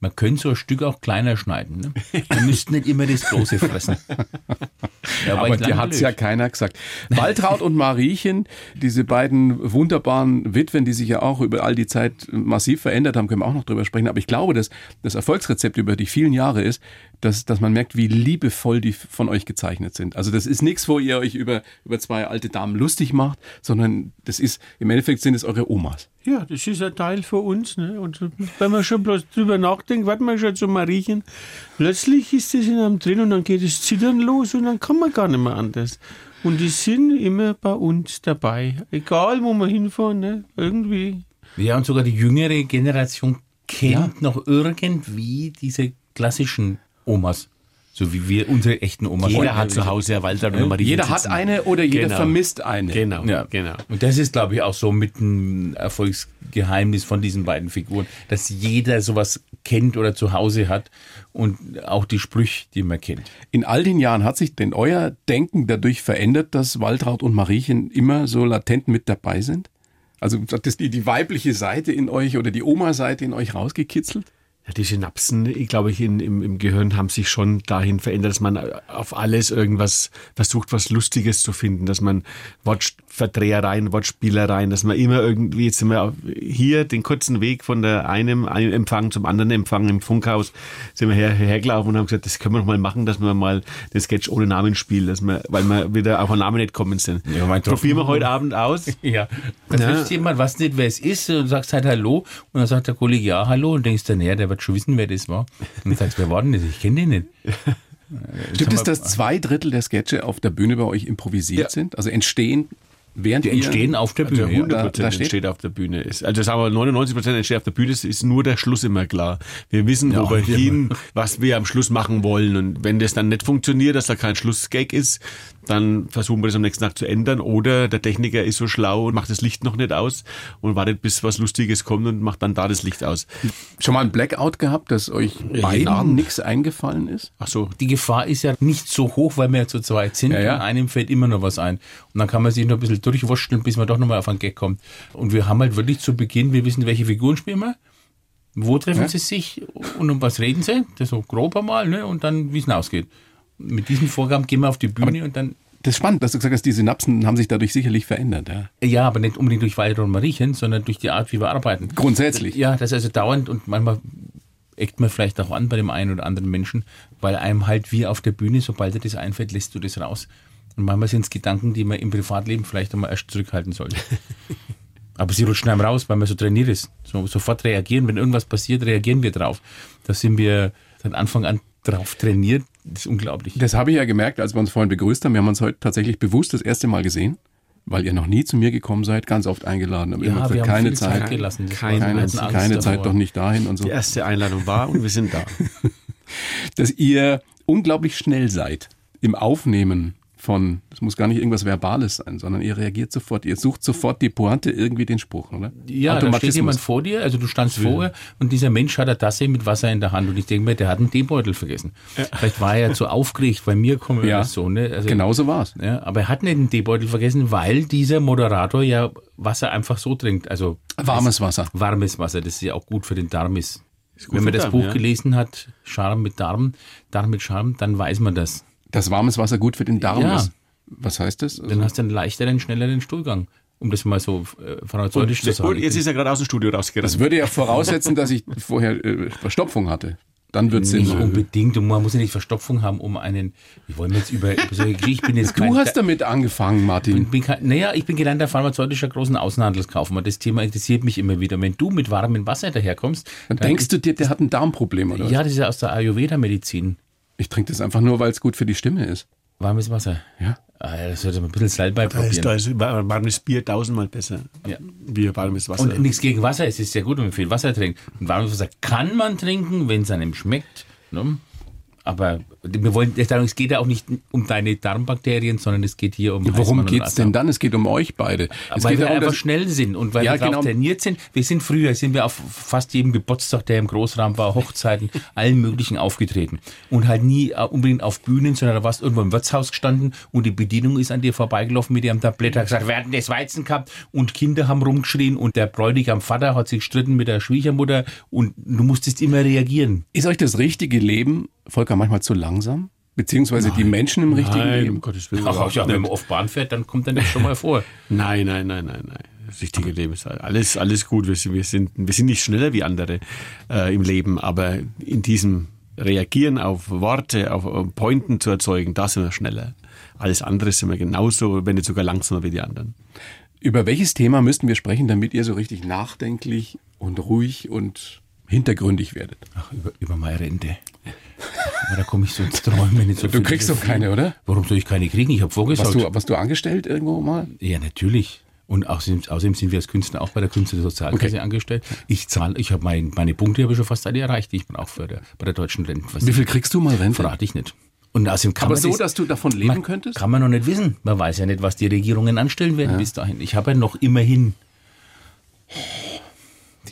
S3: man könnte so ein Stück auch kleiner schneiden. Ne? Wir müssten nicht immer das große fressen. Ja,
S5: Aber dir hat's
S3: blöd.
S5: ja keiner gesagt. Waltraud und Mariechen, diese beiden wunderbaren Witwen, die sich ja auch über all die Zeit massiv verändert haben, können wir auch noch drüber sprechen. Aber ich glaube, dass das Erfolgsrezept über die vielen Jahre ist, dass, dass man merkt, wie liebevoll die von euch gezeichnet sind. Also das ist nichts, wo ihr euch über, über zwei alte Damen lustig macht, sondern das ist, im Endeffekt sind es eure Omas.
S2: Ja, das ist ein Teil für uns. Ne? Und wenn man schon bloß drüber nachdenkt, warten wir schon zu Mariechen, plötzlich ist das in einem drin und dann geht das Zittern los und dann kann man gar nicht mehr anders. Und die sind immer bei uns dabei. Egal, wo wir hinfahren, ne? irgendwie.
S3: Ja, und sogar die jüngere Generation kennt noch irgendwie diese klassischen Omas. So wie wir unsere echten Omas.
S2: Jeder hat zu Hause ja Walter und Mariechen
S5: Jeder hat eine oder jeder
S2: Genau.
S5: vermisst eine.
S2: Genau,
S3: Ja,
S2: genau.
S3: Und das ist, glaube ich, auch so mit ein Erfolgsgeheimnis von diesen beiden Figuren, dass jeder sowas kennt oder zu Hause hat und auch die Sprüche, die man kennt.
S5: In all den Jahren hat sich denn euer Denken dadurch verändert, dass Waltraud und Mariechen immer so latent mit dabei sind? Also hat das die, die weibliche Seite in euch oder die Oma-Seite in euch rausgekitzelt?
S2: Die Synapsen, ich glaube ich, in, im, im Gehirn haben sich schon dahin verändert, dass man auf alles irgendwas versucht, was Lustiges zu finden, dass man Wortverdrehereien, Wortspielereien, dass man immer irgendwie, jetzt sind wir hier den kurzen Weg von der einem einen Empfang zum anderen Empfang im Funkhaus, sind wir her, hergelaufen und haben gesagt, das können wir noch mal machen, dass wir mal den Sketch ohne Namen spielen, dass wir, weil wir wieder auf einen Namen nicht kommen sind.
S3: Ja,
S2: Probieren wir heute Abend aus.
S3: Ja. Dann
S2: Ja.
S3: jemand, weiß nicht, wer es ist, und sagst halt Hallo. Und dann sagt der Kollege, ja, Hallo. Und denkst dann, ja, der wird schon wissen, wer das war. Und dann sagst wer war denn das? Ich kenne den nicht.
S5: Stimmt es, dass zwei Drittel der Sketche auf der Bühne bei euch improvisiert
S3: Ja.
S5: sind? Also entstehen während
S3: Die
S5: ihr-
S3: entstehen auf der
S2: Also
S3: Bühne. ja.
S2: 100
S5: da
S2: Prozent
S5: steht-
S2: entsteht auf der Bühne. Ist- Also sagen wir 99 Prozent entsteht auf der Bühne. Es ist nur der Schluss immer klar. Wir wissen,
S3: Ja,
S2: wo wir
S3: wir-
S2: hin, was wir am Schluss machen wollen. Und wenn das dann nicht funktioniert, dass da kein Schlussgag ist, dann versuchen wir das am nächsten Tag zu ändern. Oder der Techniker ist so schlau und macht das Licht noch nicht aus und wartet, bis was Lustiges kommt und macht dann da das Licht aus.
S5: Schon mal ein Blackout gehabt, dass euch beiden nichts eingefallen ist?
S2: Ach so.
S3: die Gefahr ist ja nicht so hoch, weil wir ja zu zweit sind.
S5: Ja, ja.
S3: Und einem fällt immer noch was ein. Und dann kann man sich noch ein bisschen durchwurschteln, bis man doch nochmal auf einen Gag kommt. Und wir haben halt wirklich zu Beginn, wir wissen, welche Figuren spielen wir. Wo treffen
S5: Ja.
S3: sie sich und um was reden sie? Das so grob einmal, ne? Und dann, wie es ausgeht. Mit diesen Vorgaben gehen wir auf die Bühne und dann
S5: Das ist spannend, dass du gesagt hast, die Synapsen haben sich dadurch sicherlich verändert. Ja.
S3: Ja, aber nicht unbedingt durch Walter und Mariechen, sondern durch die Art, wie wir arbeiten.
S5: Grundsätzlich.
S3: Ja, das ist also dauernd und manchmal eckt man vielleicht auch an bei dem einen oder anderen Menschen, weil einem halt wie auf der Bühne, sobald dir das einfällt, lässt du das raus. Und manchmal sind es Gedanken, die man im Privatleben vielleicht einmal erst zurückhalten sollte. aber sie rutschen einem raus, weil man so trainiert ist. So, sofort reagieren, wenn irgendwas passiert, reagieren wir drauf. Da sind wir seit Anfang an drauf trainiert. Das ist unglaublich.
S5: Das habe ich ja gemerkt, als wir uns vorhin begrüßt haben. Wir haben uns heute tatsächlich bewusst das erste Mal gesehen, weil ihr noch nie zu mir gekommen seid, ganz oft eingeladen. Aber
S3: Ja,
S5: immer
S3: wir haben
S5: keine
S3: viel
S5: Zeit,
S3: Zeit gelassen.
S2: Keine-
S5: keine, keine Zeit
S3: davor.
S5: doch nicht dahin und so.
S2: Die erste Einladung war und wir sind da.
S5: Dass ihr unglaublich schnell seid im Aufnehmen von, das muss gar nicht irgendwas Verbales sein, sondern ihr reagiert sofort, ihr sucht sofort die Pointe, irgendwie den Spruch, oder?
S3: Ja, da steht jemand vor dir, also du standst vorher und dieser Mensch hat eine Tasse mit Wasser in der Hand und ich denke mir, der hat einen Teebeutel vergessen. Vielleicht war er zu aufgeregt, bei mir kommen
S5: Ja,
S3: das so. Ne? Also,
S5: Genau so war's.
S3: Ja, aber er hat nicht einen Teebeutel vergessen, weil dieser Moderator ja Wasser einfach so trinkt. Also
S5: Warmes Wasser.
S3: warmes Wasser, das ja auch gut für den Darm ist.
S2: gut
S3: Wenn man das
S2: Darm,
S3: Buch
S2: ja.
S3: gelesen hat, Charme mit Darm, Darm mit Charme, dann weiß man das.
S5: Dass warmes Wasser gut für den Darm
S3: Ja.
S5: ist. Was heißt das? Also,
S3: Dann hast du einen leichteren, schnelleren Stuhlgang. Um das mal so äh, pharaonautisch zu sagen.
S2: Und jetzt ist er gerade aus dem Studio rausgerannt.
S5: das würde ja voraussetzen, dass ich vorher äh, Verstopfung hatte. Dann wird es Sinn
S3: Nicht
S5: machen.
S3: unbedingt. Und man muss ja nicht Verstopfung haben, um einen. Wir wollen jetzt über, über solche Geschichten. Ich bin jetzt kein.
S5: Du hast damit angefangen, Martin.
S3: ich bin kein, naja, ich bin gelernter pharmazeutischer großen Außenhandelskaufmann. Das Thema interessiert mich immer wieder. Wenn du mit warmem Wasser daherkommst,
S5: Dann denkst du dir, der hat ein Darmproblem, oder?
S3: ja, das ist ja aus der Ayurveda-Medizin.
S5: Ich trinke das einfach nur, weil es gut für die Stimme ist.
S3: Warmes Wasser.
S5: Ja.
S3: Ah, ja, das sollte man ein bisschen
S2: ist,
S3: probieren.
S2: da ist warmes Bier tausendmal besser.
S3: Ja.
S2: Wie warmes Wasser.
S3: Und nichts gegen Wasser. Es ist sehr gut, wenn man viel Wasser trinkt. Und warmes Wasser kann man trinken, wenn es einem schmeckt. Ne? Aber wir wollen, es geht ja auch nicht um deine Darmbakterien, sondern es geht hier um.
S5: Worum
S3: Heißmann und
S5: geht's denn dann? Es geht um euch beide. Es
S3: weil
S5: geht
S3: wir
S5: darum,
S3: einfach schnell sind und weil
S5: Ja,
S3: wir darauf
S5: genau.
S3: trainiert sind. Wir sind früher, sind wir auf fast jedem Geburtstag, der im Großraum war, Hochzeiten, allen möglichen aufgetreten. Und halt nie äh, unbedingt auf Bühnen, sondern da warst irgendwo im Wirtshaus gestanden und die Bedienung ist an dir vorbeigelaufen mit ihrem Tablett, hat gesagt, wir hatten das Weizen gehabt und Kinder haben rumgeschrien und der Bräutigam Vater hat sich gestritten mit der Schwiegermutter und du musstest immer reagieren.
S5: ist euch das richtige Leben, Volker, manchmal zu langsam? Beziehungsweise die Menschen im richtigen
S2: Nein, um
S5: Leben?
S2: Gottes Willen.
S3: Ach, ja, wenn man auf Bahn fährt, dann kommt dann das schon mal vor.
S2: Nein, nein, nein, nein, nein. Das richtige Leben ist alles, alles gut. Wir sind, wir sind, wir sind nicht schneller wie andere äh, im Leben, aber in diesem Reagieren auf Worte, auf, auf Pointen zu erzeugen, da sind wir schneller. Alles andere sind wir genauso, wenn nicht sogar langsamer wie die anderen.
S5: Über welches Thema müssten wir sprechen, damit ihr so richtig nachdenklich und ruhig und hintergründig werdet?
S3: Ach, über, über meine Rente. Aber da komme ich so ins Träumen. Nicht so
S5: Du kriegst doch keine, oder?
S3: Warum soll ich keine kriegen? Ich habe vorgesagt.
S5: Was du, was du angestellt irgendwo mal?
S3: Ja, natürlich. Und außerdem, außerdem sind wir als Künstler auch bei der Künstlersozialkasse
S5: Okay.
S3: angestellt. Ich zahle, ich habe mein, meine Punkte habe ich schon fast alle erreicht, die ich brauche für der, bei der deutschen Rente. Was
S5: Wie viel kriegst du mal Rente?
S3: verrate ich nicht. Und außerdem kann
S5: Aber
S3: man
S5: so,
S3: das,
S5: dass du davon leben
S3: man,
S5: könntest?
S3: Kann man noch nicht wissen. Man weiß ja nicht, was die Regierungen anstellen werden bis dahin. Ich habe ja noch immerhin.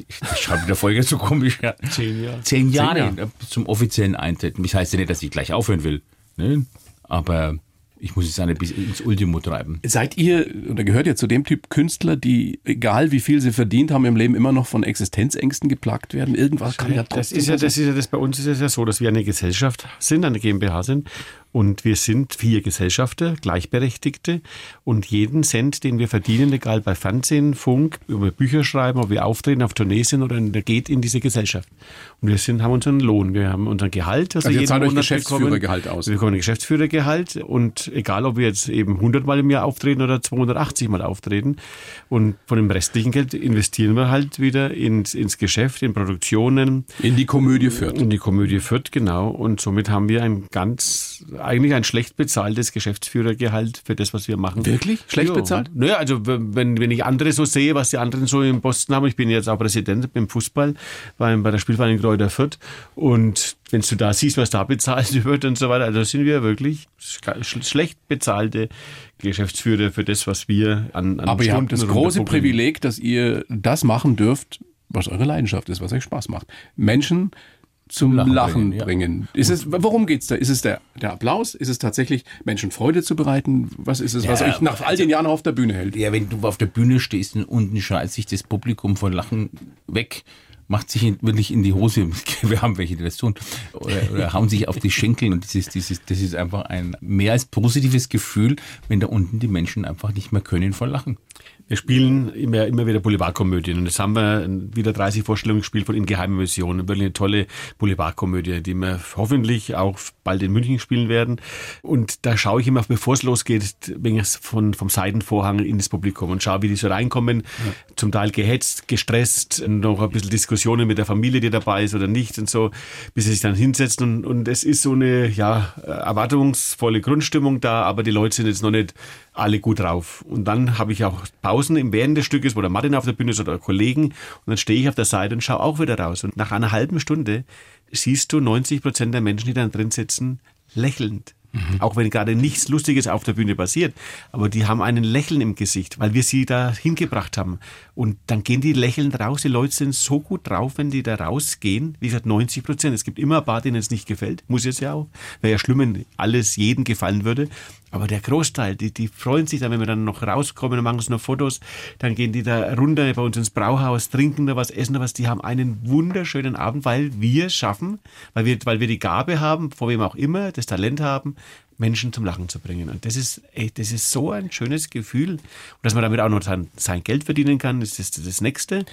S3: Ich, ich schreibe der Folge so komisch. Ja.
S2: Zehn Jahre.
S3: Zehn Jahre
S5: Jahre.
S3: äh, zum offiziellen Eintritt. Das heißt ja nicht, dass ich gleich aufhören will. Ne? Aber ich muss es bis ins Ultimo treiben.
S5: Seid ihr oder gehört ihr zu dem Typ Künstler, die, egal wie viel sie verdient haben im Leben, immer noch von Existenzängsten geplagt werden? Irgendwas kann ja
S2: Das
S5: trotzdem
S2: ist ja,
S5: sein.
S2: das ist ja das bei uns ist es ja so, dass wir eine Gesellschaft sind, eine GmbH sind und wir sind vier Gesellschafter, Gleichberechtigte und jeden Cent, den wir verdienen, egal bei Fernsehen, Funk, über Bücher schreiben, ob wir auftreten, auf Tournee sind oder der geht in diese Gesellschaft. Und wir sind, haben unseren Lohn, wir haben unseren Gehalt.
S5: Also ihr
S2: jeden
S5: zahlt euch
S2: Monat
S5: Geschäftsführergehalt
S2: bekommen.
S5: aus.
S2: Wir bekommen ein Geschäftsführergehalt und egal, ob wir jetzt eben 100 Mal im Jahr auftreten oder 280 Mal auftreten und von dem restlichen Geld investieren wir halt wieder ins, ins Geschäft, in Produktionen,
S5: In die Komödie führt.
S2: in die Komödie Fürth, genau. Und somit haben wir ein ganz, eigentlich ein schlecht bezahltes Geschäftsführergehalt für das, was wir machen.
S5: Wirklich? Schlecht
S2: Ja.
S5: bezahlt?
S2: Naja, also wenn, wenn ich andere so sehe, was die anderen so im Posten haben, ich bin jetzt auch Präsident beim Fußball, beim, bei der Spielvereinigung Kräuter Fürth und wenn du da siehst, was da bezahlt wird und so weiter, also sind wir wirklich sch schlecht bezahlte Geschäftsführer für das, was wir an, an
S5: Aber ihr habt das große. Privileg, dass ihr das machen dürft, was eure Leidenschaft ist, was euch Spaß macht. Menschen zum Lachen,
S3: Lachen
S5: bringen.
S3: bringen, ja.
S5: Ist es, worum geht's da? Ist es der, der Applaus? Ist es tatsächlich Menschen Freude zu bereiten? Was ist es, was
S3: Ja,
S5: euch nach all den Jahren auf der Bühne hält?
S3: Ja, wenn du auf der Bühne stehst und unten schreit sich das Publikum vor Lachen weg macht sich wirklich in die Hose. Wir haben welche, die das tun. Oder, oder hauen sich auf die Schenkel und das ist, das, ist, das ist einfach ein mehr als positives Gefühl, wenn da unten die Menschen einfach nicht mehr können vor Lachen.
S2: Wir spielen immer, immer wieder Boulevardkomödien und jetzt haben wir wieder 30 Vorstellungen gespielt von In geheime Mission. Wirklich eine tolle Boulevardkomödie, die wir hoffentlich auch bald in München spielen werden. Und da schaue ich immer, bevor es losgeht, wegen von, vom Seitenvorhang in das Publikum und schaue, wie die so reinkommen. Ja. Zum Teil gehetzt, gestresst, noch ein bisschen Diskussionen mit der Familie, die dabei ist oder nicht und so, bis sie sich dann hinsetzen. Und, und es ist so eine ja, erwartungsvolle Grundstimmung da, aber die Leute sind jetzt noch nicht alle gut drauf. Und dann habe ich auch Pausen im Während des Stückes, wo der Martin auf der Bühne ist oder Kollegen. Und dann stehe ich auf der Seite und schaue auch wieder raus. Und nach einer halben Stunde siehst du 90 Prozent der Menschen, die dann drin sitzen, lächelnd. Mhm. Auch wenn gerade nichts Lustiges auf der Bühne passiert. Aber die haben einen Lächeln im Gesicht, weil wir sie da hingebracht haben. Und dann gehen die lächelnd raus. Die Leute sind so gut drauf, wenn die da rausgehen. Wie gesagt, 90 Prozent. Es gibt immer ein paar, denen es nicht gefällt. Muss es ja auch. Wäre ja schlimm, wenn alles jedem gefallen würde. Aber der Großteil, die, die freuen sich dann, wenn wir dann noch rauskommen und machen uns noch Fotos. Dann gehen die da runter bei uns ins Brauhaus, trinken da was, essen da was. Die haben einen wunderschönen Abend, weil wir schaffen, weil wir, weil wir die Gabe haben, vor wem auch immer, das Talent haben, Menschen zum Lachen zu bringen. Und das ist, ey, das ist so ein schönes Gefühl. Und dass man damit auch noch sein, sein Geld verdienen kann, ist das, das Nächste.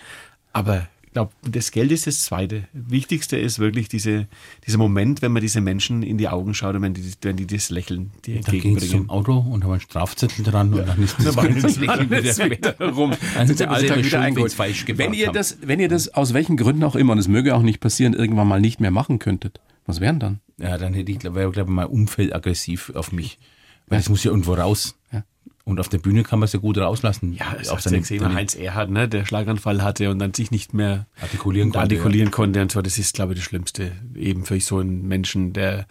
S2: Aber glaube, das Geld ist das Zweite. Wichtigste ist wirklich diese, dieser Moment, wenn man diese Menschen in die Augen schaut und wenn die, wenn die das Lächeln dir
S3: Dann gehen sie zum Auto und haben einen Strafzettel dran ja. und dann ist das, das Lächeln wieder rum. Dann
S5: ist der Alltag wieder eingeholt. Wenn ihr das, wenn ihr das aus welchen Gründen auch immer, und es möge auch nicht passieren, irgendwann mal nicht mehr machen könntet, was wären dann?
S3: Ja, dann hätte ich, glaube ich, mein Umfeld aggressiv auf mich. Weil es muss ja irgendwo raus. Ja. Und auf der Bühne kann man es ja gut rauslassen.
S2: Ja, es auch seine gesehen, Heinz Erhard, ne, der Schlaganfall hatte und dann sich nicht mehr artikulieren konnte. Artikulieren ja. konnte und so, das ist, glaube ich, das Schlimmste. Eben für so einen Menschen, der,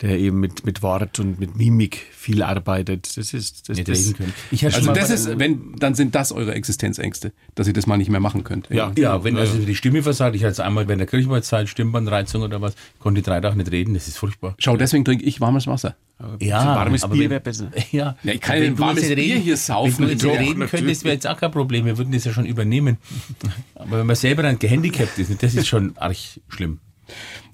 S2: der eben mit, mit Wort und mit Mimik viel arbeitet. Das ist, das,
S5: nicht das, können. Ich also das ist, wenn, dann sind das eure Existenzängste, dass ihr das mal nicht mehr machen könnt.
S3: Ja, ja, wenn also die Stimme versagt, ich hatte einmal während der Kirchenmahlzeit Stimmbandreizung oder was, konnte drei Tage nicht reden, das ist furchtbar.
S5: Schau, deswegen trinke ich warmes Wasser.
S3: Ja,
S2: warmes Bier wäre besser.
S3: Ja, ja ich kann ein warmes Bier hier saufen. Wenn du jetzt reden könntest, wäre jetzt auch kein Problem. Wir würden das ja schon übernehmen. Aber wenn man selber dann gehandicapt ist, das ist schon arg schlimm.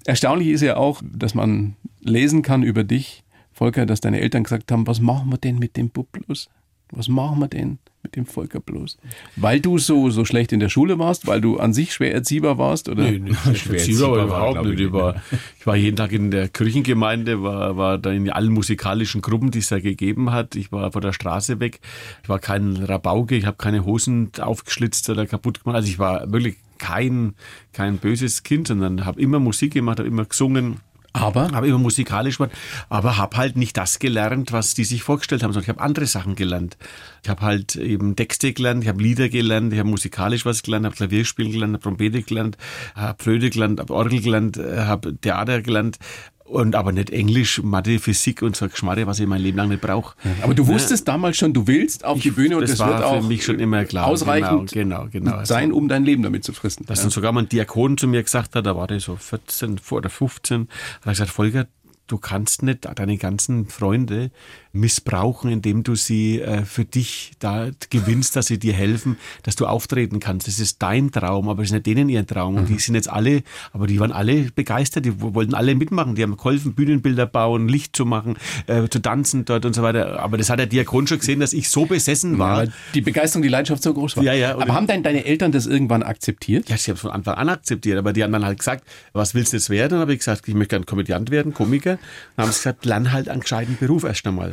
S5: Erstaunlich ist ja auch, dass man lesen kann über dich, Volker, dass deine Eltern gesagt haben, was machen wir denn mit dem Bub bloß? Was machen wir denn mit dem Volker bloß? Weil du so, so schlecht in der Schule warst, weil du an sich schwer erziehbar warst? Oder? Nee,
S2: nicht schwer erziehbar war überhaupt nicht. Ich war, ich war jeden Tag in der Kirchengemeinde, war, war da in allen musikalischen Gruppen, die es da gegeben hat. Ich war von der Straße weg. Ich war kein Rabauke, ich habe keine Hosen aufgeschlitzt oder kaputt gemacht. Also ich war wirklich kein, kein böses Kind, sondern habe immer Musik gemacht, habe immer gesungen aber? Habe immer musikalisch gemacht, aber habe halt nicht das gelernt, was die sich vorgestellt haben, sondern ich habe andere Sachen gelernt. Ich habe halt eben Texte gelernt, ich habe Lieder gelernt, ich habe musikalisch was gelernt, habe Klavierspielen gelernt, habe Trompete gelernt, habe Flöte gelernt, habe Orgel gelernt, habe Theater gelernt, und aber nicht Englisch, Mathe, Physik und so Geschmarre, was ich mein Leben lang nicht brauche.
S5: Aber du wusstest ja. damals schon, du willst auf die Bühne und das, das war wird auch für
S2: mich schon immer klar.
S5: Ausreichend
S2: genau, genau, genau.
S5: sein, um dein Leben damit zu fristen.
S2: Dass ja. dann sogar mal ein Diakon zu mir gesagt hat, da war der so 14 oder 15, hat er gesagt, Volker, du kannst nicht deine ganzen Freunde missbrauchen, indem du sie äh, für dich da gewinnst, dass sie dir helfen, dass du auftreten kannst. Das ist dein Traum, aber es ist nicht denen ihr Traum. Und die mhm. sind jetzt alle, aber die waren alle begeistert, die wollten alle mitmachen. Die haben geholfen, Bühnenbilder bauen, Licht zu machen, äh, zu tanzen dort und so weiter. Aber das hat der Diakon schon gesehen, dass ich so besessen war. Ja,
S5: die Begeisterung, die Leidenschaft so groß war.
S2: Ja, ja.
S5: Aber haben denn deine Eltern das irgendwann akzeptiert?
S2: Ja, sie haben es von Anfang an akzeptiert, aber die haben dann halt gesagt, was willst du jetzt werden? Und habe ich gesagt, ich möchte gerne Komödiant werden, Komiker. Dann haben sie gesagt, lern halt einen gescheiten Beruf erst einmal.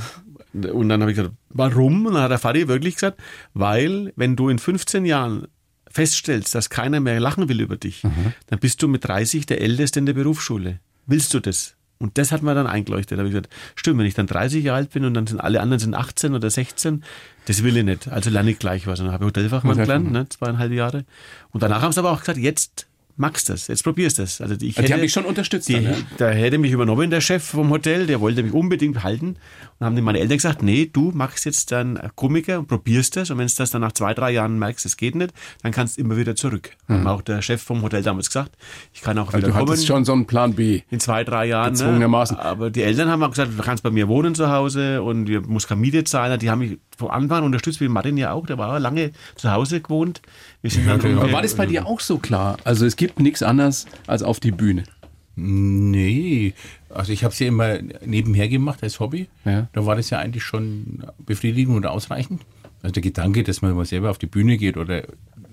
S2: Und dann habe ich gesagt, warum? Und dann hat der Fadi wirklich gesagt, weil wenn du in 15 Jahren feststellst, dass keiner mehr lachen will über dich, mhm. dann bist du mit 30 der Älteste in der Berufsschule. Willst du das? Und das hat mir dann eingeleuchtet. Da habe ich gesagt, stimmt, wenn ich dann 30 Jahre alt bin und dann sind alle anderen sind 18 oder 16, das will ich nicht. Also lerne ich gleich was. Und dann habe ich Hotelfachmann gelernt, ne, zweieinhalb Jahre. Und danach haben sie aber auch gesagt, jetzt magst das, jetzt probierst das.
S5: Also ich hätte, die haben mich schon unterstützt.
S2: Die, dann, ja? Da hätte mich übernommen der Chef vom Hotel, der wollte mich unbedingt halten. Und haben meine Eltern gesagt, nee, du machst jetzt dann Komiker und probierst das. Und wenn du das dann nach zwei, drei Jahren merkst, es geht nicht, dann kannst du immer wieder zurück. Mhm. Haben auch der Chef vom Hotel damals gesagt, ich kann auch
S5: also wieder du kommen. Du hattest schon so einen Plan B.
S2: In zwei, drei Jahren.
S5: Ne?
S2: Aber die Eltern haben auch gesagt, du kannst bei mir wohnen zu Hause und du musst keine Miete zahlen. Die haben mich von Anfang an unterstützt, wie Martin ja auch. Der war lange zu Hause gewohnt. Wir sind dann
S5: Aber war das bei dir auch so klar? Also es gibt nichts anderes als auf die Bühne.
S3: Nee, also ich habe es ja immer nebenher gemacht als Hobby.
S5: Ja.
S3: Da war das ja eigentlich schon befriedigend und ausreichend. Also der Gedanke, dass man mal selber auf die Bühne geht oder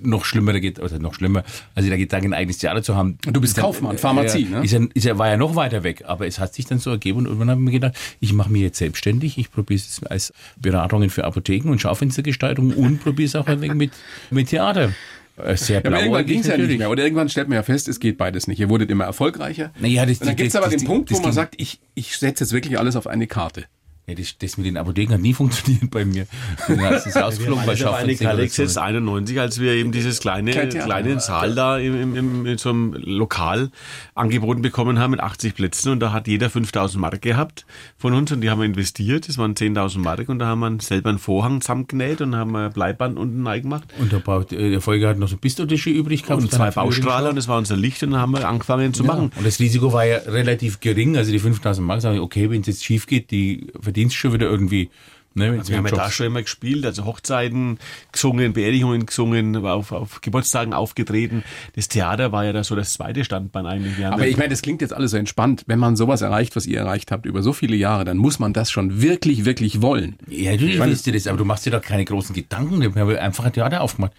S3: noch schlimmer, geht, oder noch schlimmer, also der Gedanke, ein eigenes Theater zu haben.
S5: Du bist
S3: ist ja-
S5: Kaufmann, Pharmazie,
S3: ja,
S5: ne?
S3: Ist ja, ist ja, war ja noch weiter weg, aber es hat sich dann so ergeben und irgendwann habe ich mir gedacht, ich mache mich jetzt selbstständig, ich probiere es als Beratungen für Apotheken und Schaufenstergestaltung und probiere es auch ein wenig mit, mit Theater. Äh, Sehr
S5: Ja, aber irgendwann ging es ja nicht mehr. Oder irgendwann stellt man ja fest, es geht beides nicht. Ihr wurdet immer erfolgreicher.
S3: Naja, das-
S5: Und dann gibt es
S3: das-
S5: aber
S3: das-
S5: den Punkt, wo
S3: das
S5: man sagt, ich, ich setze jetzt wirklich alles auf eine Karte.
S3: Ja, das, das mit den Apotheken hat nie funktioniert bei mir. Ja, es ist rausgeflogen bei
S2: Das
S3: Schaufenster.
S2: Alex jetzt 91, als wir eben dieses kleine, kleine Saal da im, im, im, in so einem Lokal angeboten bekommen haben mit 80 Plätzen und da hat jeder 5000 Mark gehabt von uns und die haben wir investiert, das waren 10.000 Mark und da haben wir selber einen Vorhang zusammengenäht und haben ein Bleiband unten reingemacht
S3: Und der, Bau- äh, der Folge hat noch so Pistotische übrig gehabt.
S2: und zwei Baustrahler und das war unser Licht und dann haben wir angefangen zu
S3: Ja.
S2: machen.
S3: Und das Risiko war ja relativ gering. Also die 5000 Mark, sage ich, okay, wenn es jetzt schief geht, die verdienst du schon wieder irgendwie. Ne,
S2: Also wir haben ja da schon immer gespielt, also Hochzeiten gesungen, Beerdigungen gesungen, auf, auf Geburtstagen aufgetreten. Das Theater war ja da so das zweite Standbein eigentlich.
S5: Aber ich meine, das klingt jetzt alles so entspannt. Wenn man sowas erreicht, was ihr erreicht habt über so viele Jahre, dann muss man das schon wirklich, wirklich wollen.
S3: Ja, natürlich willst du das, aber du machst dir doch keine großen Gedanken. Wir haben einfach ein Theater aufgemacht.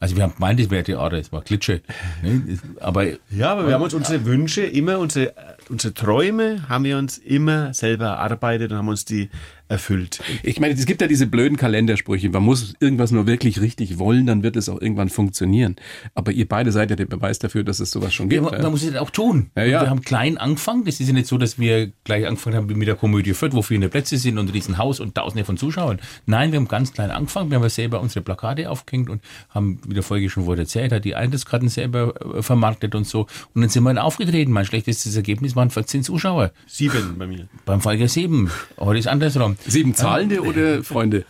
S3: Also wir haben gemeint, das wäre Theater, das war Klitsche. Ne? Aber
S2: Ja, aber wir haben uns unsere Wünsche immer, unsere, unsere Träume haben wir uns immer selber erarbeitet und haben uns die erfüllt.
S5: Ich meine, es gibt ja diese blöden Kalendersprüche. Man muss irgendwas nur wirklich richtig wollen, dann wird es auch irgendwann funktionieren. Aber ihr beide seid ja der Beweis dafür, dass es sowas schon gibt.
S3: man,
S5: ja.
S3: man muss es auch tun.
S5: Ja, ja.
S3: Wir haben klein angefangen. Das ist ja nicht so, dass wir gleich angefangen haben mit der Komödie Fürth, wo viele Plätze sind und ein Riesenhaus und tausende von Zuschauern. Nein, wir haben ganz klein angefangen. Wir haben selber unsere Plakate aufgehängt und haben, wie der Folge schon wurde erzählt, hat die Eintrittskarten selber äh, vermarktet und so. Und dann sind wir dann aufgetreten. Mein schlechtestes Ergebnis waren 14 Zuschauer.
S2: Sieben bei mir.
S3: Beim Folge 7. Heute ist andersrum.
S5: Sieben Zahlende oder Freunde?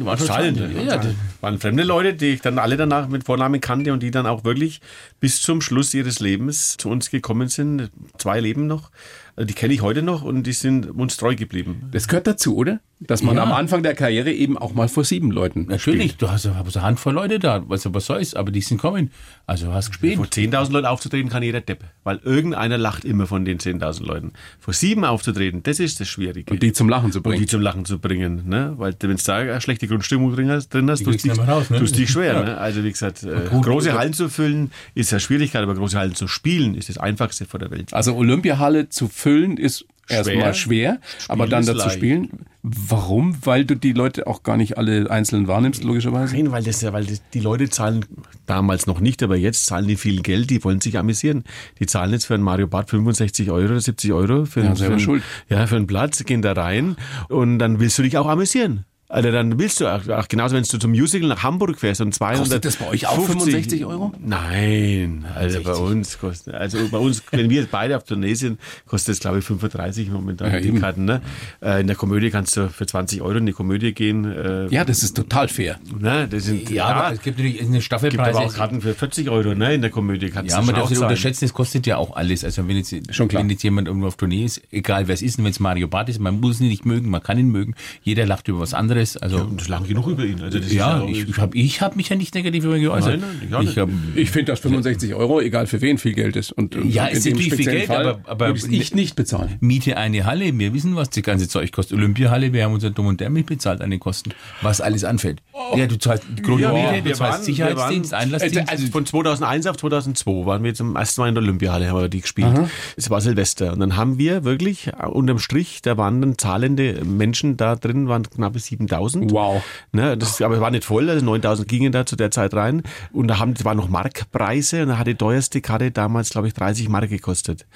S3: War schon
S2: Zahlende.
S3: schade. Ja, das-
S2: waren fremde Leute, die ich dann alle danach mit Vornamen kannte und die dann auch wirklich bis zum Schluss ihres Lebens zu uns gekommen sind. Zwei leben noch. Also Die kenne ich heute noch und die sind uns treu geblieben.
S5: Das gehört dazu, oder? Dass man
S3: Ja.
S5: am Anfang der Karriere eben auch mal vor sieben Leuten
S3: Natürlich, du hast, eine Handvoll Leute da, also was soll's, aber die sind kommen. Also du hast gespielt.
S2: Vor 10.000 Leuten aufzutreten kann jeder Depp, weil irgendeiner lacht immer von den 10.000 Leuten. Vor sieben aufzutreten, das ist das Schwierige.
S5: Und die zum Lachen zu
S2: Und
S5: bringen.
S2: die zum Lachen zu bringen. Ne? Weil wenn du da eine schlechte Grundstimmung drin hast, drin hast tust
S3: du ne?
S2: dich schwer. Ne? Also wie gesagt, äh,
S3: gut,
S2: große
S3: gut.
S2: Hallen zu füllen ist ja Schwierigkeit, aber große Hallen zu spielen ist das Einfachste vor der Welt.
S5: Also Olympiahalle zu füllen ist erstmal schwer, aber dann dazu
S2: leicht.
S5: spielen. Warum? Weil du die Leute auch gar nicht alle einzeln wahrnimmst, logischerweise.
S2: Nein, weil das ja, weil die Leute zahlen damals noch nicht, aber jetzt zahlen die viel Geld, die wollen sich amüsieren. Die zahlen jetzt für einen Mario Bart 65 Euro oder 70 Euro für,
S5: Ja,
S2: einen- für, einen- ja, für einen Platz, gehen da rein und dann willst du dich auch amüsieren. Also dann willst du auch, genauso, wenn du zum Musical nach Hamburg fährst und 200.
S5: Kostet das bei euch auch 65 Euro?
S2: Nein, also bei uns kostet, also bei uns, wenn wir beide auf Tournee sind, kostet es glaube ich 35 momentan
S5: Ja,
S2: die
S5: eben.
S2: Karten. Ne? Äh, In der Komödie kannst du für 20 Euro in die Komödie gehen. Äh,
S5: Ja, das ist total fair.
S2: Ne? Das sind,
S3: Ja, aber es gibt natürlich eine
S2: gibt
S3: Staffelpreise.
S2: aber auch Karten für 40 Euro ne? in der Komödie. Kannst
S3: Ja,
S2: du
S3: man darf nicht unterschätzen, es kostet ja auch alles. Also wenn jetzt,
S5: Schon klar.
S3: wenn jetzt jemand irgendwo auf Tournee ist, egal wer es ist, und wenn es Mario Barth ist, man muss ihn nicht mögen, man kann ihn mögen. Jeder lacht über was anderes. Also
S2: Und das lang genug über ihn. Also das ist
S3: ja,
S2: auch-
S3: ich, ich habe ich hab mich ja nicht negativ über ihn geäußert.
S2: Nein, nein, ich
S3: ich
S5: Ich finde, dass 65 Euro, egal für wen, viel Geld ist. Und, und
S3: Ja,
S5: in
S3: ist viel Geld,
S5: Fall
S3: aber- aber-
S5: würde ich nicht bezahlen.
S3: Miete eine Halle, wir wissen, was das ganze Zeug kostet. Olympiahalle, wir haben unser Dumm und Dämlich bezahlt an den Kosten, was alles anfällt. Ja, du zahlst Grundmiete,
S2: Ja,
S3: du
S2: wir
S3: zahlst
S2: waren-
S3: Sicherheitsdienst,
S2: waren-
S3: Einlassdienst.
S2: Also von 2001 auf 2002 waren wir zum ersten Mal in der Olympiahalle, haben wir die gespielt. Es war Silvester. Und dann haben wir wirklich äh, unterm Strich, da waren dann zahlende Menschen da drin, waren knappe 7000.
S5: Wow.
S2: Ne, das, aber es war nicht voll, also 9000 gingen da zu der Zeit rein. Und da haben, das waren noch Markpreise und da hat die teuerste Karte damals, glaube ich, 30 Mark gekostet.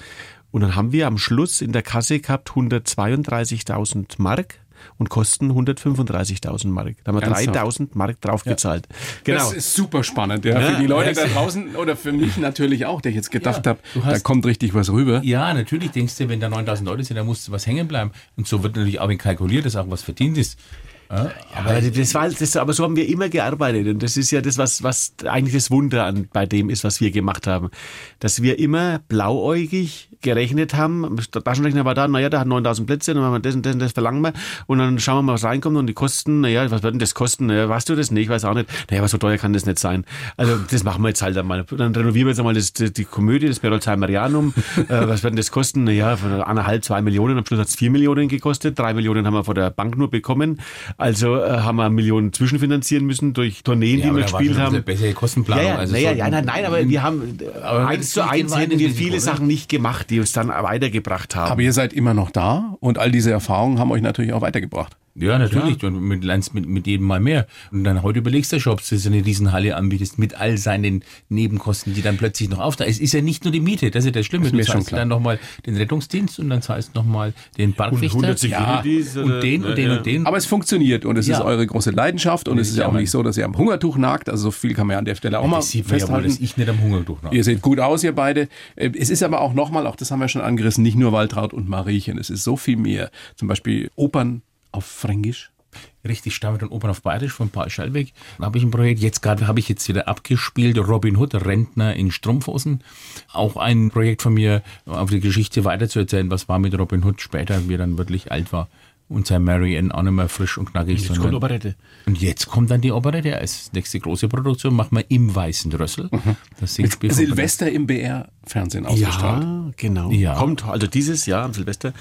S2: Und dann haben wir am Schluss in der Kasse gehabt 132.000 Mark und kosten 135.000 Mark. Da haben wir
S5: Ernsthaft?
S2: 3.000 Mark draufgezahlt. Genau.
S5: Das ist super spannend. Ja,
S2: Ja,
S5: für die Leute da draußen oder für mich natürlich auch, der ich jetzt gedacht
S3: Ja,
S5: habe, da kommt richtig was rüber.
S3: Ja, natürlich denkst du, wenn da 9000 Leute sind, dann muss was hängen bleiben. Und so wird natürlich auch kalkuliert, dass auch was verdient ist.
S2: Ja, aber, das war, das, aber so haben wir immer gearbeitet und das ist ja das, was, was eigentlich das Wunder an, bei dem ist, was wir gemacht haben. Dass wir immer blauäugig gerechnet haben, der Taschenrechner war da, naja, der hat 9000 Plätze, dann machen wir das und das und das verlangen wir und dann schauen wir mal, was reinkommt und die Kosten, naja, was wird denn das kosten? Naja, weißt du das nicht? Ich weiß auch nicht. Naja, aber so teuer kann das nicht sein. Also das machen wir jetzt halt einmal. Dann renovieren wir jetzt einmal das, die Komödie, das Berolzheimerianum. äh, was wird denn das kosten? Naja, von eineinhalb, zwei Millionen, am Schluss hat es vier Millionen gekostet, drei Millionen haben wir von der Bank nur bekommen. Also äh, haben wir Millionen zwischenfinanzieren müssen durch Tourneen,
S3: Ja,
S2: die wir gespielt haben.
S3: eine bessere Kostenplanung.
S2: Ja, ja,
S3: also
S2: naja,
S3: so-
S2: ja, nein, nein, aber wir haben
S3: Aber
S2: eins
S3: das
S2: zu eins hätten wir viele
S3: oder?
S2: Sachen nicht gemacht, die uns dann weitergebracht haben.
S5: Aber ihr seid immer noch da und all diese Erfahrungen haben euch natürlich auch weitergebracht.
S3: Ja, natürlich. Und mit, lernst mit, mit jedem Mal mehr. Und dann heute überlegst du schon, ob du so eine Riesenhalle anbietest mit all seinen Nebenkosten, die dann plötzlich noch auftauchen. Es ist ja nicht nur die Miete, das ist ja das Schlimme.
S5: Ist
S3: Du zahlst dann nochmal den Rettungsdienst und dann zahlst du nochmal den Parkwächter.
S2: 100 Securities
S3: ja,
S2: oder-
S3: und den und den
S2: ja.
S3: und den.
S5: Aber es funktioniert und es
S3: Ja.
S5: ist eure große Leidenschaft und es ist ja
S3: Ja,
S5: auch nicht so, dass ihr am Hungertuch nagt. Also so viel kann man ja an der Stelle auch mal
S3: das sieht man ja wohl,
S5: festhalten.
S3: ich nicht am Hunger durch
S5: Ihr seht gut aus, ihr beide. Äh, Es ist aber auch nochmal, auch das haben wir schon angerissen, nicht nur Waltraud und Mariechen. Es ist so viel mehr. Zum Beispiel Opern auf Fränkisch.
S3: Richtig Stammelt und Opern auf Bayerisch von Paul Schallweg. Da habe ich ein Projekt, jetzt gerade habe ich jetzt wieder abgespielt, Robin Hood, Rentner in Strumpfhosen. Auch ein Projekt von mir, auf die Geschichte weiterzuerzählen, was war mit Robin Hood später, wie er dann wirklich alt war und sein Mary Ann auch nicht mehr frisch und knackig.
S2: Jetzt kommt
S3: sondern-
S2: Operette.
S3: und jetzt kommt dann die Operette als nächste große Produktion, machen wir im Weißen Rössel. Das Singspiel von-
S5: Silvester im BR-Fernsehen ausgestrahlt.
S2: Ja, genau.
S3: Ja.
S2: Kommt also dieses Jahr am Silvester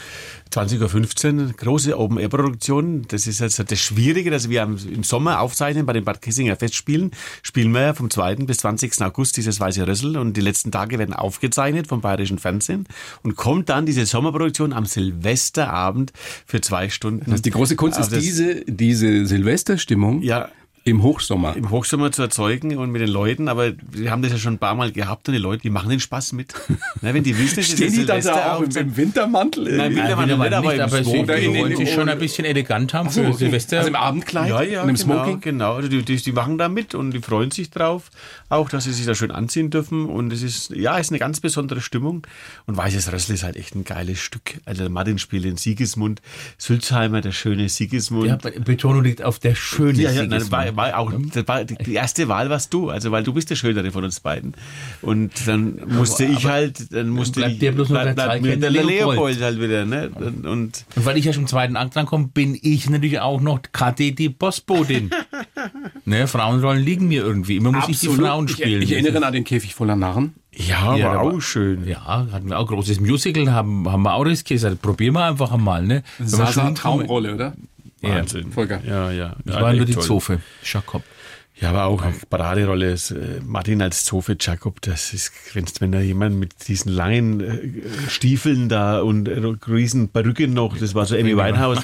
S2: 20.15 Uhr, große Open-Air-Produktion. Das ist jetzt das Schwierige, dass wir im Sommer aufzeichnen bei den Bad Kissinger Festspielen. Spielen wir vom 2. bis 20. August dieses Weiße Rössel und die letzten Tage werden aufgezeichnet vom Bayerischen Fernsehen und kommt dann diese Sommerproduktion am Silvesterabend für zwei Stunden.
S5: Das heißt, die große Kunst
S2: Also
S5: ist diese, diese Silvesterstimmung
S2: Ja,
S5: im Hochsommer.
S2: im Hochsommer zu erzeugen und mit den Leuten, aber wir haben das ja schon ein paar Mal gehabt und die Leute, die machen den Spaß mit. Ne, wenn die wissen, ist
S5: Stehen die dann da auch im, im Wintermantel?
S2: Nein,
S5: irgendwie?
S2: Wintermantel
S3: Wintermann
S2: nicht, aber
S3: nicht,
S2: im
S3: aber sie, wollen
S5: in-
S3: sich schon ein bisschen elegant haben
S5: so,
S3: für
S5: okay.
S3: Silvester.
S5: Also im Abendkleid
S2: Ja, ja,
S5: und im
S2: genau,
S5: Smoking.
S2: genau. Also die, die, die machen da mit und die freuen sich drauf, auch dass sie sich da schön anziehen dürfen. Und es ist, ja, es ist eine ganz besondere Stimmung. Und Weißes Rössl ist halt echt ein geiles Stück. Also der Martin spielt den Sigismund, Sülzheimer, der schöne Sigismund.
S3: ja, Betonung liegt auf der schönen
S2: Ja, ja, nein, War, auch, das war, die, erste Wahl warst du, also weil du bist der Schönere von uns beiden. Und dann musste ich halt, dann musste
S3: bleibt
S2: ich,
S3: dir bloß noch der
S2: bleibt mir der
S3: Leopold.
S2: Leopold halt wieder, ne? Und, und
S3: Und weil ich ja schon im zweiten Akt drankomme, bin ich natürlich auch noch die Postbotin. ne, Frauenrollen liegen mir irgendwie. Immer muss ich die Frauen
S5: Ich,
S3: spielen.
S5: ich erinnere an den Käfig voller Narren.
S2: ja,
S3: Ja,
S2: war auch schön.
S3: Ja, hatten wir auch großes Musical, haben, haben wir auch riskiert. gesagt, Probieren wir einfach einmal. Ne?
S5: Sasa
S3: schon-
S5: Traumrolle, oder?
S3: Ja.
S2: Wahnsinn.
S5: Volker.
S2: Ja, ja.
S3: Das
S2: ja,
S3: war nur die
S2: toll.
S3: Zofe. Jakob.
S2: Ja, aber auch eine Paraderolle ist äh, Martin als Zofe Jakob, das ist, wenn's, wenn da jemand mit diesen langen äh, Stiefeln da und äh, riesen Perücken noch, das war so Amy Winehouse.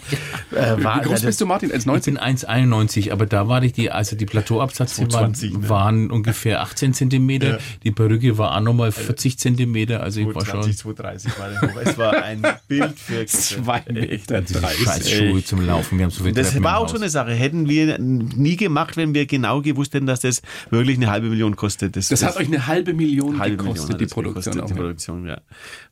S2: Äh, war,
S5: Wie groß bist du, Martin?
S3: Ich
S5: 1,90?
S3: bin 1,91, aber da war ich die, also die Plateauabsätze waren,
S2: 220, ne?
S3: waren ungefähr 18 Zentimeter. Die Perücke war auch nochmal 40 Zentimeter, also ich war schon
S2: 220, 230 war der Hof. Es war ein Bild für
S5: Zwei Meter
S3: diese
S5: 30.
S3: Scheißschuhe zum Laufen. Wir haben so viel
S2: Das
S3: Treppen
S2: war auch so eine Sache. Hätten wir nie gemacht, wenn wir genau gewusst hätten, dass das wirklich eine halbe Million kostet.
S5: Das hat euch eine halbe Million
S2: halbe
S5: gekostet,
S2: Million
S5: die
S2: das
S5: Produktion.
S2: gekostet,
S5: auch.
S2: die Produktion, ja.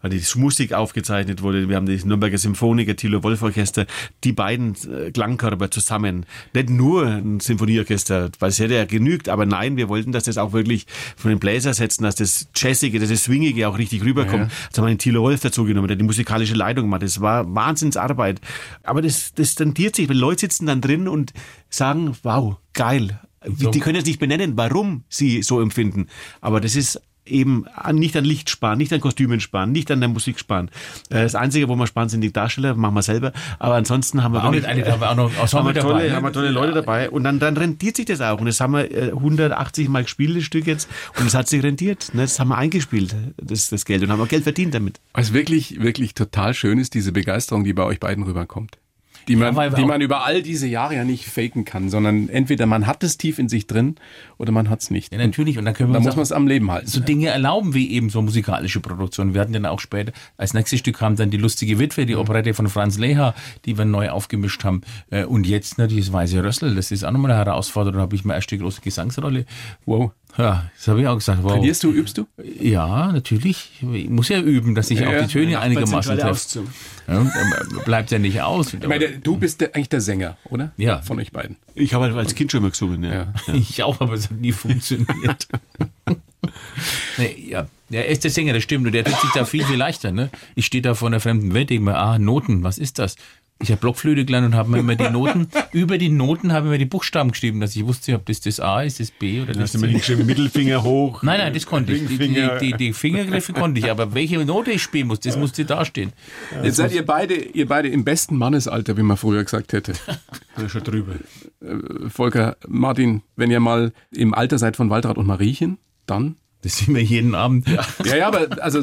S2: Weil die Musik aufgezeichnet wurde. Wir haben die Nürnberger Symphoniker, Thilo Wolf Orchester, die beiden äh, Klangkörper zusammen. Nicht nur ein Symphonieorchester, weil es hätte ja genügt, aber nein, wir wollten, dass das auch wirklich von den Bläsersätzen, dass das Jazzige, dass das Swingige auch richtig rüberkommt.
S5: Ja.
S2: Jetzt haben wir den Thilo Wolf dazu genommen, der die musikalische Leitung macht. Das war Wahnsinnsarbeit. Aber das, das tendiert sich, weil Leute sitzen dann drin und sagen, wow, geil. Die können jetzt nicht benennen, warum sie so empfinden. Aber das ist eben nicht an Licht sparen, nicht an Kostümen sparen, nicht an der Musik sparen. Äh, Das Einzige, wo wir sparen, sind die Darsteller, machen wir selber. Aber ansonsten haben wir
S3: Auch nicht eine, haben wir auch noch
S2: haben
S3: Ensemble
S2: wir tolle,
S3: dabei. ne?
S2: haben wir tolle Leute dabei. Und dann, dann rentiert sich das auch. Und das haben wir äh, 180 Mal gespielt, das Stück jetzt. Und es hat sich rentiert. Ne? Das haben wir eingespielt, das, das Geld. Und haben auch Geld verdient damit.
S5: Was wirklich, wirklich total schön ist, diese Begeisterung, die bei euch beiden rüberkommt. Die man,
S3: wir
S5: die man über all diese Jahre ja nicht faken kann, sondern entweder man hat es tief in sich drin oder man hat es nicht.
S3: Ja, natürlich. Und dann können wir
S5: Da muss man es am Leben halten.
S3: so Dinge erlauben wie eben so musikalische Produktionen. Wir hatten dann auch später, als nächstes Stück kam dann die lustige Witwe, die Operette von Franz Leha, die wir neu aufgemischt haben. Äh, Und jetzt natürlich das Weiße Rössel, das ist auch nochmal eine Herausforderung. Da habe ich meine erste große Gesangsrolle.
S5: Wow.
S3: Ja, das habe ich auch gesagt. Wow.
S5: Trainierst du, übst du?
S3: Ja, natürlich. Ich muss ja üben, dass ich
S5: Ja,
S3: auch
S5: ja.
S3: die Töne einigermaßen
S2: Zentrale
S3: treffe. Ja, und, ähm, bleibt ja nicht aus.
S5: Ich meine, du bist der, eigentlich der Sänger, oder?
S3: Ja.
S5: Von euch beiden.
S2: Ich habe halt als Kind schon mal gesungen. Ja.
S5: Ja.
S3: Ich auch, aber es hat nie funktioniert. nee, ja. ja, er ist der Sänger, das stimmt. Und der tut sich da viel, viel leichter. Ne? Ich stehe da vor einer fremden Welt, denke mir, ah, Noten, was ist das? Ich habe Blockflöte gelernt und habe mir immer die Noten, über die Noten habe ich mir die Buchstaben geschrieben, dass ich wusste, ob das das A ist, das B oder
S2: Da
S3: das
S2: hast du mir
S3: C.
S2: nicht geschrieben, Mittelfinger hoch.
S3: Nein, nein, das konnte ich. Die, die, die, die Fingergriffe konnte ich, aber welche Note ich spielen muss, das musste dastehen.
S5: Jetzt seid ihr beide, ihr beide im besten Mannesalter, wie man früher gesagt hätte.
S2: Ja, schon drüber.
S5: Volker, Martin, wenn ihr mal im Alter seid von Waltraud und Mariechen, dann?
S3: Das sehen wir jeden Abend.
S5: Ja, ja, aber also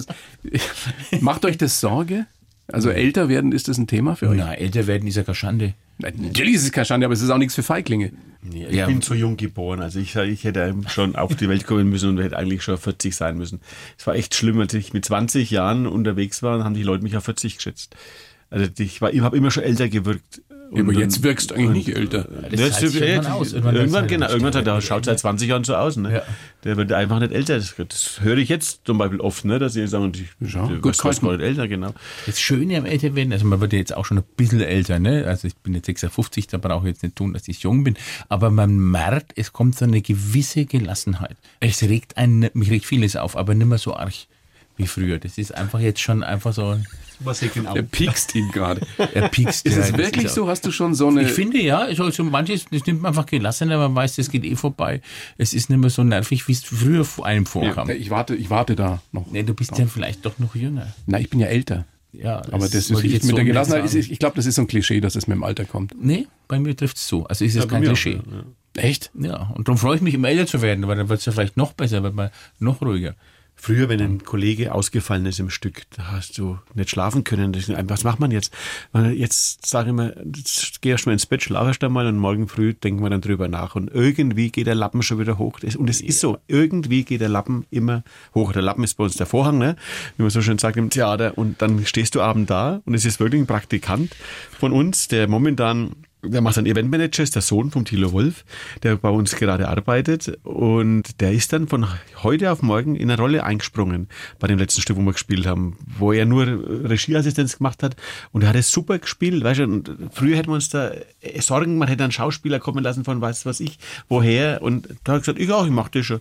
S5: macht euch das Sorge? Also älter werden, ist das ein Thema für euch?
S3: Na, älter werden ist ja keine Schande.
S5: Natürlich ist es keine Schande, aber es ist auch nichts für Feiglinge.
S2: Ja, ich
S3: Ja.
S2: bin zu jung geboren. Also ich, ich hätte schon auf die Welt kommen müssen und hätte eigentlich schon 40 sein müssen. Es war echt schlimm, als ich mit 20 Jahren unterwegs war, haben die Leute mich auf 40 geschätzt. Also ich war, ich habe immer schon älter gewirkt.
S5: Ja, aber
S2: Und
S5: jetzt wirkst du eigentlich nicht älter.
S3: Das
S2: Ja,
S3: zahlt sich
S2: ja,
S3: irgendwann aus. Irgendwann
S2: Irgendwann, genau.
S3: halt
S2: Irgendwann er, schaut seit 20 Jahren so aus. Ne?
S3: Ja.
S2: Der wird einfach nicht älter. Das, das höre ich jetzt zum Beispiel oft, ne? dass sie sagen, ich
S5: Ja,
S2: du
S5: gut
S2: nicht älter, genau.
S3: Das Schöne am Älterwerden, also man wird ja jetzt auch schon ein bisschen älter, ne? Also ich bin jetzt 56, da brauche ich jetzt nicht tun, dass ich jung bin. Aber man merkt, es kommt so eine gewisse Gelassenheit. Es regt einen, mich regt vieles auf, aber nicht mehr so arg wie früher. Das ist einfach jetzt schon einfach so,
S2: Was ich genau.
S5: Er piekst ihn gerade.
S3: er piekst.
S5: Ist
S3: ja,
S5: es
S3: das
S5: wirklich so? Hast du schon so eine.
S3: Ich finde ja, also so manches, das nimmt man einfach gelassener, man weiß, das geht eh vorbei. Es ist nicht mehr so nervig, wie es früher vor einem vorkam.
S5: ich warte, ich warte da noch.
S3: Nee, du bist ja vielleicht doch noch jünger.
S5: Na, ich bin ja älter.
S3: Ja,
S5: Aber das ist
S3: ich
S5: mit
S3: so
S5: der
S3: nicht
S5: Gelassenheit. Ist,
S3: sagen.
S5: ich glaube, das ist so ein Klischee, dass es mit dem Alter kommt.
S3: Nee, bei mir trifft es zu. Also ist es
S2: Ja,
S3: kein
S2: mir auch,
S3: Klischee.
S2: ja,
S5: Echt?
S3: Ja, und darum freue ich mich, immer älter zu werden, weil dann wird es ja vielleicht noch besser, wird man noch ruhiger.
S2: Früher, wenn ein Kollege ausgefallen ist im Stück, da hast du nicht schlafen können. Das- Was macht man jetzt? Jetzt sage ich jetzt geh erst mal ins Bett, schlaf erst einmal und morgen früh denken wir dann drüber nach. Und irgendwie geht der Lappen schon wieder hoch. Und es ist so, irgendwie geht der Lappen immer hoch. Der Lappen ist bei uns der Vorhang, ne? wie man so schön sagt im Theater. Und dann stehst du abend da und es ist wirklich ein Praktikant von uns, der momentan der macht einen Eventmanager, ist der Sohn vom Thilo Wolf, der bei uns gerade arbeitet. Und der ist dann von heute auf morgen in eine Rolle eingesprungen bei dem letzten Stück, wo wir gespielt haben, wo er nur Regieassistenz gemacht hat. Und er hat es super gespielt. Weißt du, und früher hätten wir uns da äh, Sorgen, man hätte einen Schauspieler kommen lassen von weiß was ich, woher. Und da hat er gesagt, ich auch, ich mach das schon.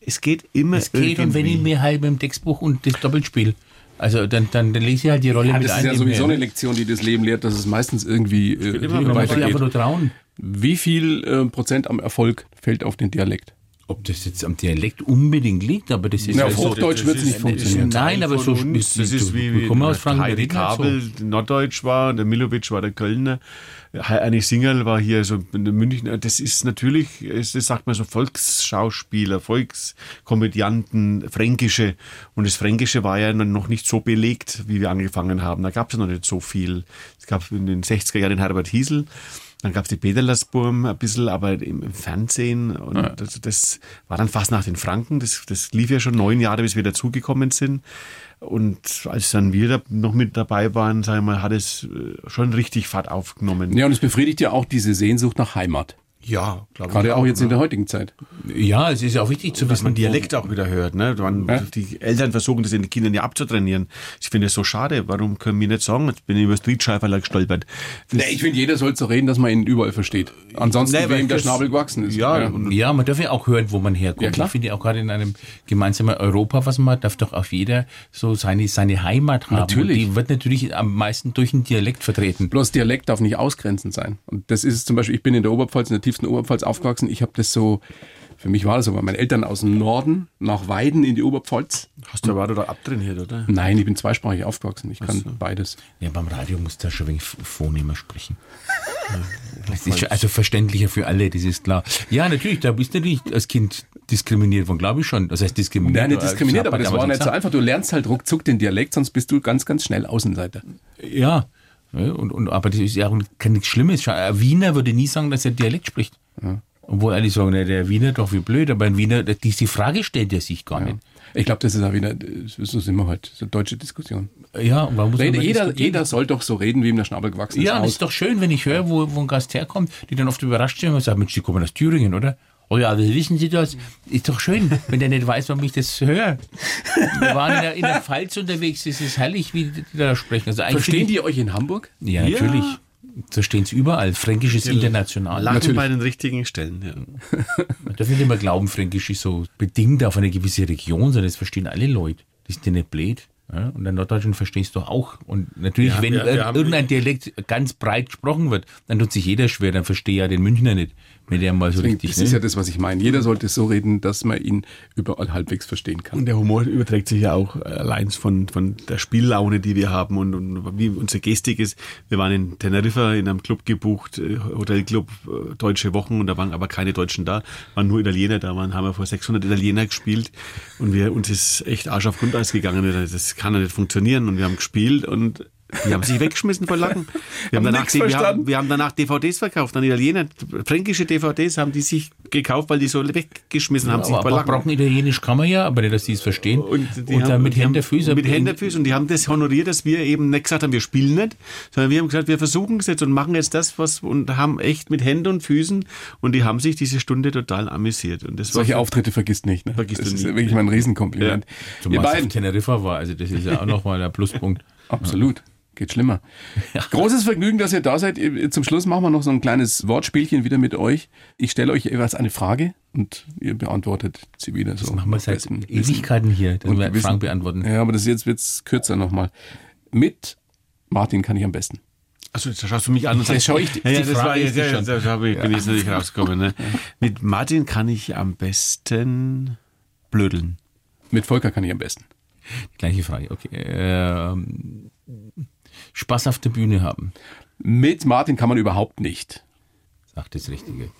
S2: Es geht immer
S3: Es geht, und wenn ich
S2: irgendwie.
S3: mir halt mit dem Textbuch und das Doppelt spiele, also dann, dann, dann lese ich halt die Rolle
S5: Ja,
S3: mit
S5: das
S3: ein.
S5: ist ja sowieso
S3: mehr.
S5: eine Lektion, die das Leben lehrt, dass es meistens irgendwie äh,
S2: immer,
S3: Man muss
S5: weitergeht.
S3: einfach nur trauen.
S5: Wie viel äh, Prozent am Erfolg fällt auf den Dialekt?
S3: Ob das jetzt am Dialekt unbedingt liegt, aber das ist
S5: Ja,
S3: halt
S5: auf
S3: so.
S5: Hochdeutsch
S2: das
S5: wird es nicht funktionieren.
S3: Nein, aber so
S2: uns, das ist wie, wie
S3: wir kommen aus Franken, wir
S2: Heidi. Kabel Norddeutsch war, der Milovic war der Kölner, Annie Singerl war hier so in München. Das ist natürlich, das sagt man so Volksschauspieler, Volkskomödianten, Fränkische. Und das Fränkische war ja noch nicht so belegt, wie wir angefangen haben. Da gab es noch nicht so viel. Es gab in den 60er Jahren Herbert Hiesel. Dann gab es die Peterlersburm ein bisschen, aber im Fernsehen. Und das, das war dann fast nach den Franken. Das, das lief ja schon neun Jahre, bis wir dazugekommen sind. Und als dann wir da noch mit dabei waren, sagen wir mal, hat es äh, schon richtig Fahrt aufgenommen.
S5: Ja, und es befriedigt ja auch diese Sehnsucht nach Heimat.
S2: Ja, glaube
S5: Gerade auch jetzt in der heutigen Zeit.
S3: Ja, es ist ja auch wichtig zu
S2: dass
S3: wissen.
S2: man Dialekt auch wieder hört. Ne? Man,
S5: Ja.
S2: Die Eltern versuchen das in den Kindern ja abzutrainieren. Ich finde es so schade. Warum können wir nicht sagen, jetzt bin ich über Streetscheiferler gestolpert. Das-
S5: Nee, ich finde, jeder soll so reden, dass man ihn überall versteht. Ansonsten,
S2: Nee,
S5: wem der Schnabel gewachsen ist.
S2: Ja, und
S3: Ja, man darf ja auch hören, wo man herkommt.
S5: Ja, klar.
S3: Ich finde ja auch gerade in einem gemeinsamen Europa, was man hat, darf doch auch jeder so seine, seine Heimat haben.
S5: Natürlich.
S3: Und die wird natürlich am meisten durch den Dialekt vertreten.
S5: Bloß Dialekt darf nicht ausgrenzend sein. Und das ist es zum Beispiel, ich bin in der Oberpfalz, in der tiefsten Oberpfalz aufgewachsen. Ich habe das so, für mich war das so, weil meine Eltern aus dem Norden nach Weiden in die Oberpfalz.
S2: hast du aber da abtrainiert, oder?
S5: Nein, ich bin zweisprachig aufgewachsen. Ich kann beides.
S3: Ja, beim Radio muss da schon ein wenig vornehmer sprechen. Das ist schon, also verständlicher für alle, das ist klar. Ja, natürlich, da bist du natürlich als Kind diskriminiert worden, glaube ich schon. Das heißt diskriminiert.
S5: Nein, nicht diskriminiert, aber das war nicht so einfach. Du lernst halt ruckzuck den Dialekt, sonst bist du ganz, ganz schnell Außenseiter.
S3: Ja. Ja, Und, und, aber das ist ja auch kein nichts Schlimmes. Ein Wiener würde nie sagen, dass er Dialekt spricht. Obwohl alle sagen, der Wiener doch wie blöd, aber ein Wiener, die, die Frage stellt er sich gar nicht.
S5: Ich glaube, das ist auch wieder, so sind wir halt, so eine deutsche Diskussion.
S3: Ja, und warum muss man
S5: Rede, jeder, jeder soll doch so reden, wie ihm der Schnabel gewachsen ist.
S3: Ja,
S5: Aus.
S3: ist doch schön, wenn ich höre, wo, wo ein Gast herkommt, die dann oft überrascht sind und sagen, Mensch, die kommen aus Thüringen, oder? Oh ja, wie wissen Sie das? Ist doch schön, wenn der nicht weiß, warum ich das höre. Wir waren in der, in der Pfalz unterwegs, es ist herrlich, wie die da sprechen. Also
S5: Verstehen die euch in Hamburg?
S3: ich- Ja, natürlich. So stehen es überall. Fränkisch ist international.
S2: Lachen
S5: Natürlich.
S2: bei den richtigen Stellen. Ja.
S3: Man darf nicht immer glauben, Fränkisch ist so bedingt auf eine gewisse Region, sondern das verstehen alle Leute. Das ist ja nicht blöd. Ja? Und in Norddeutschland verstehst du auch. Und natürlich,
S2: Ja,
S3: wenn
S2: haben-
S3: irgendein Dialekt ganz breit gesprochen wird, dann tut sich jeder schwer, dann verstehe ja den Münchner nicht, wenn der mal so richtig.
S5: das
S3: ne?
S5: ist ja das, was ich meine. Jeder sollte so reden, dass man ihn überall halbwegs verstehen kann.
S2: Und der Humor überträgt sich ja auch allein von, von der Spiellaune, die wir haben und, und wie unsere Gestik ist. Wir waren in Teneriffa in einem Club gebucht, äh, Hotelclub, äh, deutsche Wochen und da waren aber keine Deutschen da, waren nur Italiener da, waren, haben wir vor 600 Italiener gespielt und wir, uns ist echt Arsch auf Grundeis gegangen. Das kann ja nicht funktionieren und wir haben gespielt und die haben sich weggeschmissen vor Lachen. Wir haben,
S5: Haben
S2: danach, wir, haben, wir haben danach DVDs verkauft an Italiener. Fränkische DVDs haben die sich gekauft, weil die so weggeschmissen haben. sich
S3: aber, aber brauchen Italienisch kann man ja, aber nicht, dass die es verstehen.
S2: Und, die
S3: Und
S2: haben,
S3: dann mit
S2: haben-
S3: Händen, Füßen.
S2: Mit Händen, Füßen. Und die haben das honoriert, dass wir eben nicht gesagt haben, wir spielen nicht, sondern wir haben gesagt, wir versuchen es jetzt und machen jetzt das, was, und haben echt mit Händen und Füßen, und die haben sich diese Stunde total amüsiert. Und das
S5: Solche
S2: war
S5: Auftritte vergisst nicht. Ne?
S2: Vergisst
S5: das
S2: du
S5: ist
S2: nie.
S5: wirklich mal ein Riesenkompliment.
S3: Zumal
S5: Ihr beiden,
S3: Teneriffa war, also das ist ja auch nochmal der Pluspunkt.
S5: absolut. Geht schlimmer. Großes Vergnügen, dass ihr da seid. Zum Schluss machen wir noch so ein kleines Wortspielchen wieder mit euch. Ich stelle euch jeweils eine Frage und ihr beantwortet sie wieder so.
S3: Das machen wir seit. Ewigkeiten hier, dass
S5: Und
S3: wir. Fragen beantworten.
S5: Ja, aber das jetzt wird's kürzer nochmal. Mit Martin kann ich am besten.
S2: Also, da schaust du mich an und
S5: Das
S2: sagst,
S5: schau ich-
S2: ja, ja,
S3: die
S2: das
S3: Frage
S2: war jetzt,
S3: die
S2: ja,
S3: schon.
S2: da ich, bin ich jetzt natürlich rausgekommen. Ne? Mit Martin kann ich am besten blödeln.
S5: Mit Volker kann ich am besten.
S3: Gleiche Frage, okay. Ähm, Spaß auf der Bühne haben,
S5: Mit Martin kann man überhaupt nicht.
S3: sagt das Richtige.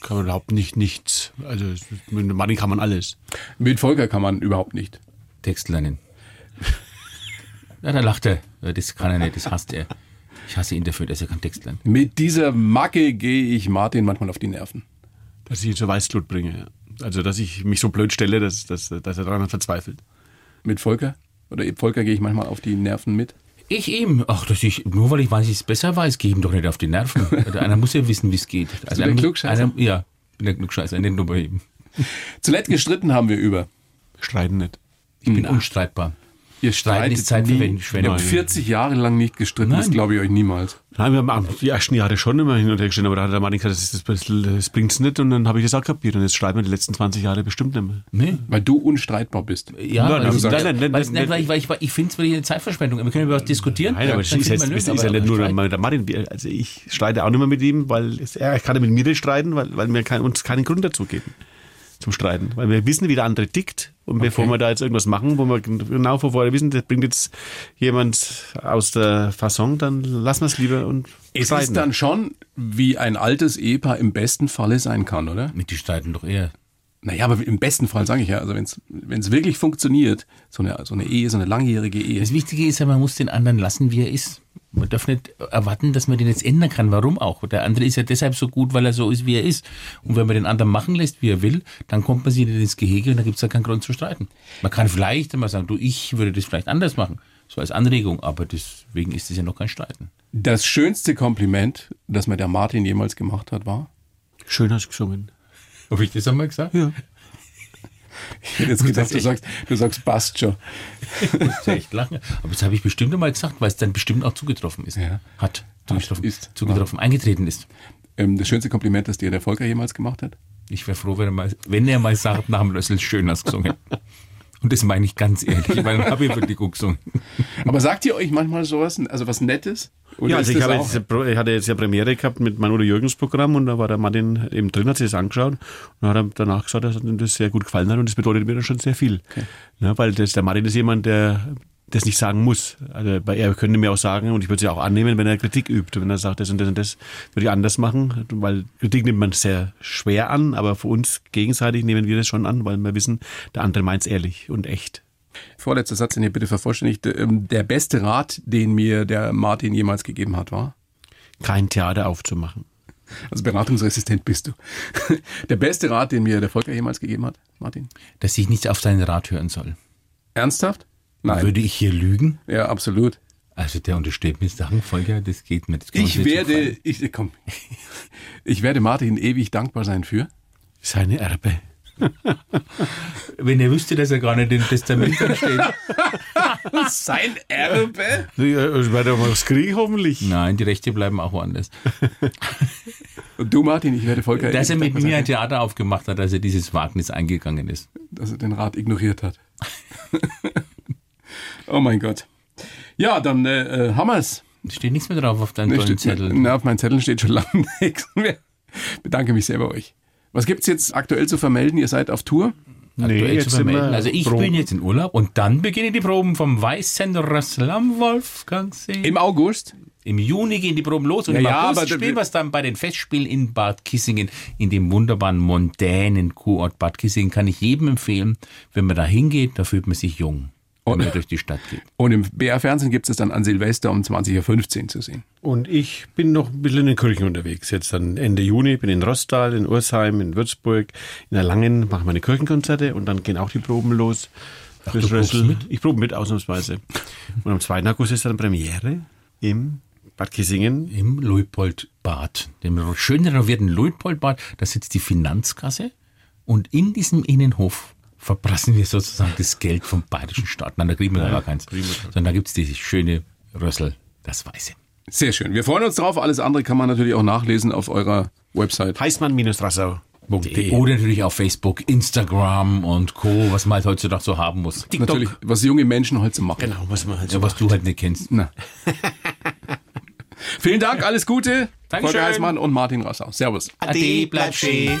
S2: Kann man überhaupt nicht nichts. Also, mit Martin kann man alles.
S5: Mit Volker kann man überhaupt nicht.
S3: Text lernen. Ja, da lacht er. Das kann er nicht, das hasst er. Ich hasse ihn dafür, dass er keinen Text lernt.
S5: Mit dieser Macke gehe ich Martin manchmal auf die Nerven.
S2: Dass ich ihn zur Weißglut bringe. Ja. Also, dass ich mich so blöd stelle, dass, dass, dass er daran verzweifelt.
S5: Mit Volker? Oder Volker gehe ich manchmal auf die Nerven mit.
S3: Ich ihm. Ach, dass ich, nur weil ich weiß, ich es besser weiß, gehe ihm doch nicht auf die Nerven. Einer muss ja wissen, wie es geht. Also
S5: der Klugscheißer?
S3: Einer, ja, bin der Klugscheißer, nicht nur bei ihm.
S5: Zuletzt gestritten haben wir über.
S2: Streiten nicht.
S3: Ich bin unstreitbar.
S5: Ihr
S3: Streiten ist
S5: streitet nie. Ich
S3: Zeitverschwendung.
S5: habe 40 Jahre lang nicht gestritten, das
S3: Nein.
S5: glaube ich euch niemals.
S2: Nein, wir haben die ersten Jahre schon immer hin und her gestellt, aber da hat der Martin gesagt, das, das, das bringt's nicht und dann habe ich das auch kapiert und jetzt streiten wir die letzten 20 Jahre bestimmt nicht mehr.
S3: Nee.
S5: Weil du unstreitbar bist.
S3: Ja,
S2: Nein, nein, nein,
S3: weil,
S2: nein,
S3: nein,
S2: nein.
S3: ich, weil ich, weil ich finde es wirklich eine Zeitverschwendung. Wir können über was diskutieren.
S2: Nein, aber das
S3: dann
S2: ist, jetzt, das ist ja nicht nur der, Martin. Wir- Also ich streite auch nicht mehr mit ihm, weil es, er kann mit mir nicht streiten, weil, weil wir kein, uns keinen Grund dazu geben zum Streiten. Weil wir wissen, wie der andere tickt. Und bevor wir da jetzt irgendwas machen, wo wir genau von vorher wissen, das bringt jetzt jemand aus der Fasson, dann lassen wir es lieber und
S5: Es
S2: streiten.
S5: ist dann schon, wie ein altes Ehepaar im besten Falle sein kann, oder?
S3: Mit die streiten doch eher.
S5: Naja, aber im besten Fall sage ich ja, also wenn es wirklich funktioniert, so eine, so eine Ehe, so eine langjährige Ehe.
S3: Das Wichtige ist ja, man muss den anderen lassen, wie er ist. Man darf nicht erwarten, dass man den jetzt ändern kann. Warum auch? Der andere ist ja deshalb so gut, weil er so ist, wie er ist. Und wenn man den anderen machen lässt, wie er will, dann kommt man sich nicht ins Gehege und da gibt es ja keinen Grund zu streiten. Man kann vielleicht einmal sagen, du, ich würde das vielleicht anders machen. So als Anregung, aber deswegen ist es ja noch kein Streiten.
S5: Das schönste Kompliment, das mir der Martin jemals gemacht hat, war?
S2: Schön hast du gesungen.
S3: Habe ich das einmal gesagt?
S2: Ja.
S5: Ich hätte jetzt gedacht, du sagst, du sagst schon.
S3: Ich ja echt lachen. Aber das habe ich bestimmt einmal gesagt, weil es dann bestimmt auch zugetroffen ist.
S5: Ja.
S3: Hat zugetroffen,
S5: ist.
S3: zugetroffen eingetreten ist.
S5: Ähm, das schönste Kompliment, das dir der Volker jemals gemacht hat?
S3: Ich wäre froh, wenn er, mal, wenn er mal sagt, nach dem Lössel schön hast gesungen. Und das meine ich ganz ehrlich, weil dann habe ich wirklich gut gesungen.
S5: Aber sagt ihr euch manchmal sowas, also was Nettes? Oder
S2: Ja, also ich, jetzt, ich hatte jetzt ja Premiere gehabt mit meinem Udo Jürgens Programm und da war der Martin eben drin, hat sich das angeschaut und hat er danach gesagt, dass ihm das sehr gut gefallen hat und das bedeutet mir dann schon sehr viel. Ja, weil das, der Martin ist jemand, der das nicht sagen muss. Also weil er könnte mir auch sagen und ich würde es ja auch annehmen, wenn er Kritik übt. Wenn er sagt, das und das und das würde ich anders machen, weil Kritik nimmt man sehr schwer an, aber für uns gegenseitig nehmen wir das schon an, weil wir wissen, der andere meint es ehrlich und echt.
S5: Vorletzter Satz, den ihr bitte vervollständigt. Ähm, Der beste Rat, den mir der Martin jemals gegeben hat, war?
S2: Kein Theater aufzumachen.
S5: Also beratungsresistent bist du. Der beste Rat, den mir der Volker jemals gegeben hat, Martin?
S3: Dass ich nicht auf seinen Rat hören soll.
S5: Ernsthaft? Nein.
S3: Würde ich hier lügen?
S5: Ja, absolut.
S3: Also der unterstellt mir Sachen, Volker, das geht nicht. Das
S5: Ich werde, ich, komm, ich werde Martin ewig dankbar sein für.
S2: Seine Erbe.
S3: Wenn er wüsste, dass er gar nicht im Testament drin steht.
S5: Sein Erbe?
S2: Ja, Ich werde mal aufs Krieg hoffentlich.
S3: Nein, die Rechte bleiben auch woanders.
S5: Und du, Martin, ich werde Volker
S3: Dass er mit mir ein Theater aufgemacht hat, dass er dieses Wagnis eingegangen ist.
S5: dass er den Rat ignoriert hat. Oh mein Gott. Ja, dann äh, äh, haben wir's.
S3: Steht nichts mehr drauf auf deinem
S5: Ne,
S3: tollen
S5: steht-
S3: Zettel.
S5: Na, auf meinem Zettel steht schon lange nichts mehr. Bedanke mich sehr bei euch. Was gibt's jetzt aktuell zu vermelden? Ihr seid auf Tour?
S3: aktuell
S2: jetzt
S3: zu
S2: sind wir
S3: vermelden. Also ich
S2: Proben.
S3: bin jetzt in Urlaub und dann beginnen die Proben vom Weißen Rössel am Wolfgangsee.
S5: Im August?
S3: Im Juni gehen die Proben los und
S5: Ja,
S3: im
S5: ja,
S3: August
S5: aber-
S3: spielen wir es dann bei den Festspielen in Bad Kissingen, in dem wunderbaren mondänen Kurort Bad Kissingen. Kann ich jedem empfehlen, wenn man da hingeht, da fühlt man sich jung, wenn
S5: Und-
S3: man durch die Stadt geht.
S5: Und im BR-Fernsehen gibt es dann an Silvester um 20.15 Uhr zu sehen.
S2: Und ich bin noch ein bisschen in den Kirchen unterwegs. Jetzt dann Ende Juni bin in Rostal, in Ursheim, in Würzburg, in Erlangen machen wir eine Kirchenkonzerte und dann gehen auch die Proben los. Fürs
S3: du mit?
S2: Ich probe mit, ausnahmsweise. Und am 2. August ist dann Premiere im Bad Kissingen.
S3: Im Luitpoldbad, dem schön renovierten Luitpoldbad, da sitzt die Finanzkasse und in diesem Innenhof verprassen wir sozusagen das Geld vom bayerischen Staat. Nein, da kriegen wir gar keins. Sondern da gibt es dieses schöne Rössel, das Weiße.
S5: Sehr schön. Wir freuen uns drauf. Alles andere kann man natürlich auch nachlesen auf eurer Website.
S2: Heißmann-Rassau.
S3: Oder natürlich auf Facebook, Instagram und Co., was man halt heutzutage so haben muss. TikTok,
S5: Natürlich, was junge Menschen heute so machen.
S2: Genau, muss man halt so
S3: ja, was du halt nicht kennst.
S5: Na. Vielen Dank, alles Gute.
S3: Dankeschön.
S5: Volker Heißmann und Martin Rassau. Servus.
S3: Ade, bleib stehen.